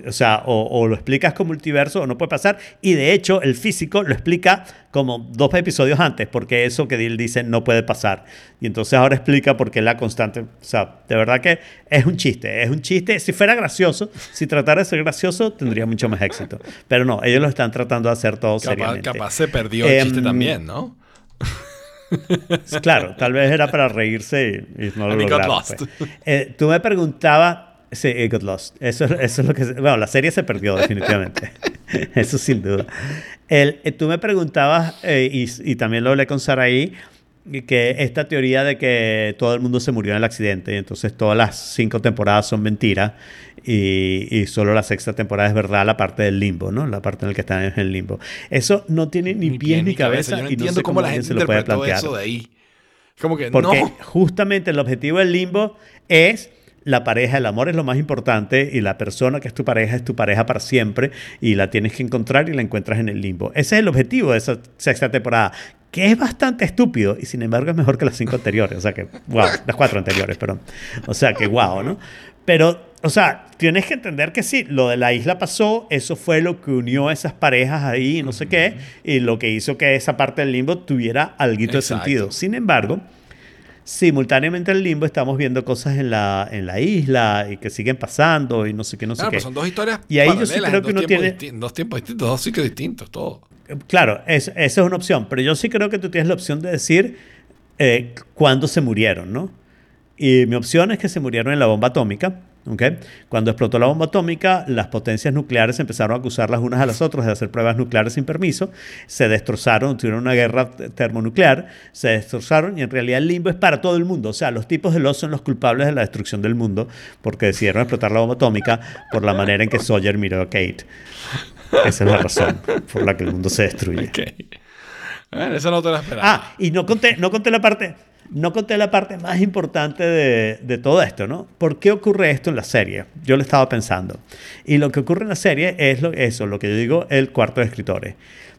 O sea, o, lo explicas como multiverso o no puede pasar. Y de hecho, el físico lo explica como dos episodios antes, porque eso que él dice no puede pasar. Y entonces ahora explica por qué la constante. O sea, de verdad que es un chiste. Es un chiste. Si fuera gracioso, si tratara de ser gracioso, tendría mucho más éxito. Pero no, ellos lo están tratando de hacer todo capaz, seriamente. Capaz se perdió el chiste em, también, ¿no? claro, tal vez era para reírse y, no lo lograron. Pues. Eh, tú me preguntabas... Sí, it got lost. Eso, eso, es lo que... Bueno, la serie se perdió definitivamente. eso sin duda. El, eh, tú me preguntabas, eh, y, y, también lo hablé con Saraí, que esta teoría de que todo el mundo se murió en el accidente, y entonces todas las cinco temporadas son mentiras y, y solo la sexta temporada es verdad, la parte del limbo, ¿no? La parte en la que están en el limbo. Eso no tiene ni, pies ni cabeza, Yo no y no entiendo sé cómo cómo la gente se lo puede plantear. eso de ahí. Como que Porque no. justamente el objetivo del limbo es la pareja, el amor es lo más importante y la persona que es tu pareja es tu pareja para siempre y la tienes que encontrar y la encuentras en el limbo. Ese es el objetivo de esa sexta temporada, que es bastante estúpido y sin embargo es mejor que las cinco anteriores, o sea que, wow, las cuatro anteriores, perdón. O sea que, wow, ¿no? Pero, o sea, tienes que entender que sí, lo de la isla pasó, eso fue lo que unió a esas parejas ahí, no sé qué, y lo que hizo que esa parte del limbo tuviera algo de sentido. Sin embargo, simultáneamente en el limbo estamos viendo cosas en la, en la isla y que siguen pasando y no sé qué, no sé Claro, qué. son dos historias Y ahí yo sí creo que uno tiene- dos tiempos distintos, dos ciclos distintos, todo. Claro, es- esa es una opción, pero yo sí creo que tú tienes la opción de decir eh, cuándo se murieron, ¿no? Y mi opción es que se murieron en la bomba atómica. ¿Ok? Cuando explotó la bomba atómica, las potencias nucleares empezaron a acusar las unas a las otras de hacer pruebas nucleares sin permiso, se destrozaron, tuvieron una guerra te- termonuclear, se destrozaron y en realidad el limbo es para todo el mundo. O sea, los tipos de los son los culpables de la destrucción del mundo porque decidieron explotar la bomba atómica por la manera en que Sawyer miró a Kate. Esa es la razón por la que el mundo se destruye. Ok. Bueno, eso no te lo esperaba. Ah, y no conté, no conté la parte, no conté la parte más importante de, de todo esto, ¿no? ¿Por qué ocurre esto en la serie? Yo lo estaba pensando. Y lo que ocurre en la serie es lo, eso, lo que yo digo, el cuarto de escritores.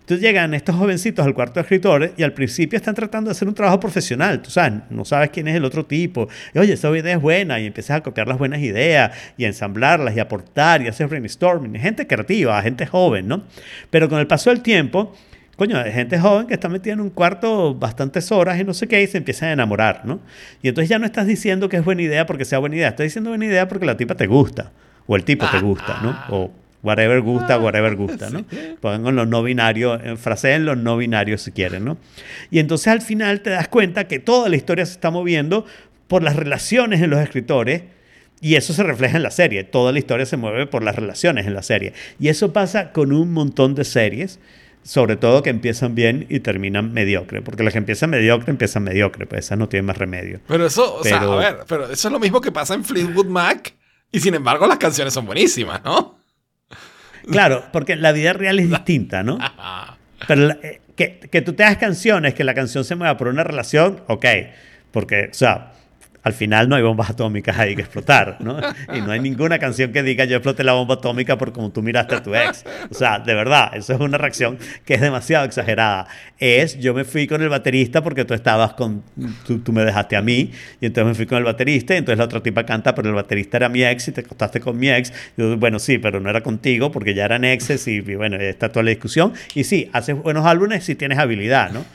Entonces llegan estos jovencitos al cuarto de escritores y al principio están tratando de hacer un trabajo profesional. Tú sabes, no sabes quién es el otro tipo. Y, Oye, esa idea es buena y empiezas a copiar las buenas ideas y a ensamblarlas y aportar y hacer brainstorming. Gente creativa, gente joven, ¿no? Pero con el paso del tiempo, coño, hay gente joven que está metida en un cuarto bastantes horas y no sé qué y se empiezan a enamorar, ¿no? Y entonces ya no estás diciendo que es buena idea porque sea buena idea, estás diciendo buena idea porque la tipa te gusta o el tipo te gusta, ¿no? O whatever gusta, whatever gusta, ¿no? Pongan los no binarios, eh, fraseen los no binarios si quieren, ¿no? Y entonces al final te das cuenta que toda la historia se está moviendo por las relaciones en los escritores y eso se refleja en la serie. Toda la historia se mueve por las relaciones en la serie. Y eso pasa con un montón de series, sobre todo que empiezan bien y terminan mediocre. Porque las que empiezan mediocre, empiezan mediocre. Pues esas no tienen más remedio. Pero eso, o sea, pero- a ver, pero eso es lo mismo que pasa en Fleetwood Mac. Y sin embargo, las canciones son buenísimas, ¿no? Claro, porque la vida real es distinta, ¿no? Pero la- eh, que, que tú te hagas canciones, que la canción se mueva por una relación, ok. Porque, o sea, al final no hay bombas atómicas ahí que explotar, ¿no? Y no hay ninguna canción que diga yo exploté la bomba atómica por como tú miraste a tu ex. O sea, de verdad, eso es una reacción que es demasiado exagerada. Es yo me fui con el baterista porque tú estabas con, tú, tú me dejaste a mí y entonces me fui con el baterista y entonces la otra tipa canta, pero el baterista era mi ex y te acostaste con mi ex. Yo, bueno, sí, pero no era contigo porque ya eran exes y, y bueno, está toda la discusión. Y sí, haces buenos álbumes si tienes habilidad, ¿no?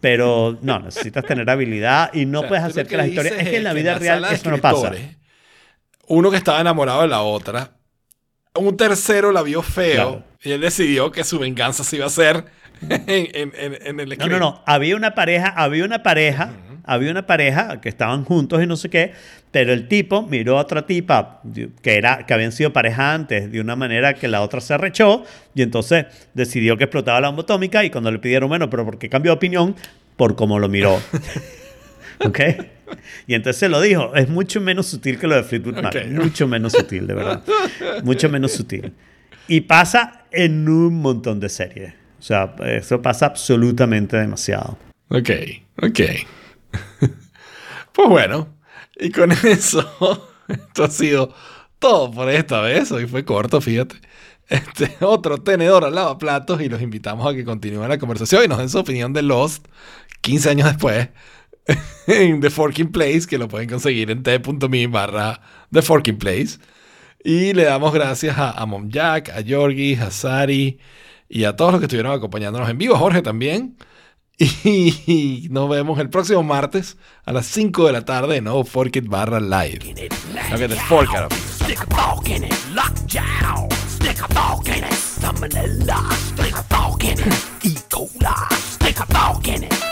Pero no, necesitas tener habilidad y no O sea, puedes hacer lo que las historias... Es que en la vida en real sala de no pasa. Uno que estaba enamorado de la otra, un tercero la vio feo Claro. y él decidió que su venganza se iba a hacer en, en- en- el No, escrito. no, no. Había una pareja, había una pareja, había una pareja que estaban juntos y no sé qué, pero el tipo miró a otra tipa que, era, que habían sido pareja antes de una manera que la otra se arrechó y entonces decidió que explotaba la bomba atómica y cuando le pidieron, bueno, pero ¿por qué cambió de opinión? Por cómo lo miró. ¿Ok? Y entonces se lo dijo. Es mucho menos sutil que lo de Fleetwood Mac. Mucho menos sutil, de verdad. Mucho menos sutil. Y pasa en un montón de series. O sea, eso pasa absolutamente demasiado. Ok, ok. pues bueno, y con eso, esto ha sido todo por esta vez. Hoy fue corto, fíjate. Este, otro tenedor al lavaplatos y los invitamos a que continúen la conversación y nos den su opinión de Lost 15 años después en The Forking Place, que lo pueden conseguir en t.me barra The Forking Place. Y le damos gracias a, a Mom Jack, a Yorgi, a Sari y a todos los que estuvieron acompañándonos en vivo, a Jorge también. Y nos vemos el próximo martes a las 5 de la tarde en No Fork It barra live. Lo que te fork it. Stick a fork in it, lockjaw. Stick a fork in it, salmonella. Stick a fork in it, E. coli. Stick a fork in it.